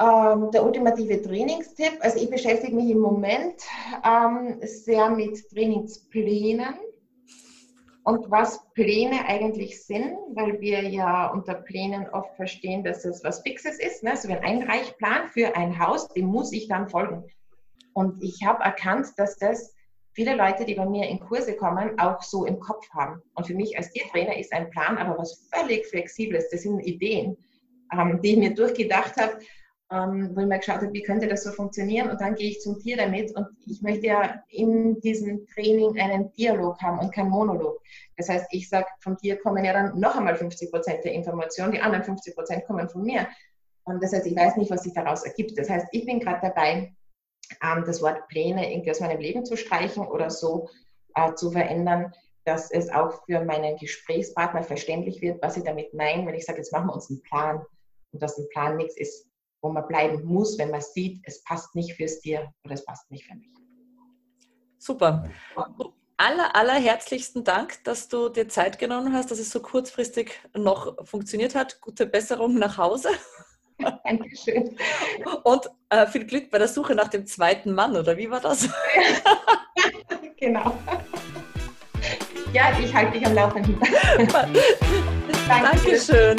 [SPEAKER 2] der ultimative Trainingstipp, also ich beschäftige mich im Moment sehr mit Trainingsplänen und was Pläne eigentlich sind, weil wir ja unter Plänen oft verstehen, dass es was Fixes ist. Ne? So ein Einreichplan für ein Haus, dem muss ich dann folgen. Und ich habe erkannt, dass das viele Leute, die bei mir in Kurse kommen, auch so im Kopf haben. Und für mich als Tiertrainer ist ein Plan aber was völlig Flexibles. Das sind Ideen, ähm, die ich mir durchgedacht habe, ähm, wo ich mir geschaut habe, wie könnte das so funktionieren. Und dann gehe ich zum Tier damit. Und ich möchte ja in diesem Training einen Dialog haben und keinen Monolog. Das heißt, ich sage, vom Tier kommen ja dann noch einmal 50 Prozent der Informationen, die anderen 50 Prozent kommen von mir. Und das heißt, ich weiß nicht, was sich daraus ergibt. Das heißt, ich bin gerade dabei, ähm, das Wort Pläne irgendwie aus meinem Leben zu streichen oder so äh, zu verändern, dass es auch für meinen Gesprächspartner verständlich wird, was ich damit meine, wenn ich sage, jetzt machen wir uns einen Plan und dass ein Plan nichts ist, wo man bleiben muss, wenn man sieht, es passt nicht fürs Tier oder es passt nicht für mich.
[SPEAKER 1] Super. Aller, allerherzlichsten Dank, dass du dir Zeit genommen hast, dass es so kurzfristig noch funktioniert hat. Gute Besserung nach Hause.
[SPEAKER 2] Dankeschön.
[SPEAKER 1] Und äh, viel Glück bei der Suche nach dem zweiten Mann, oder wie war das?
[SPEAKER 2] genau. Ja, ich halte dich am Laufenden.
[SPEAKER 1] Dankeschön.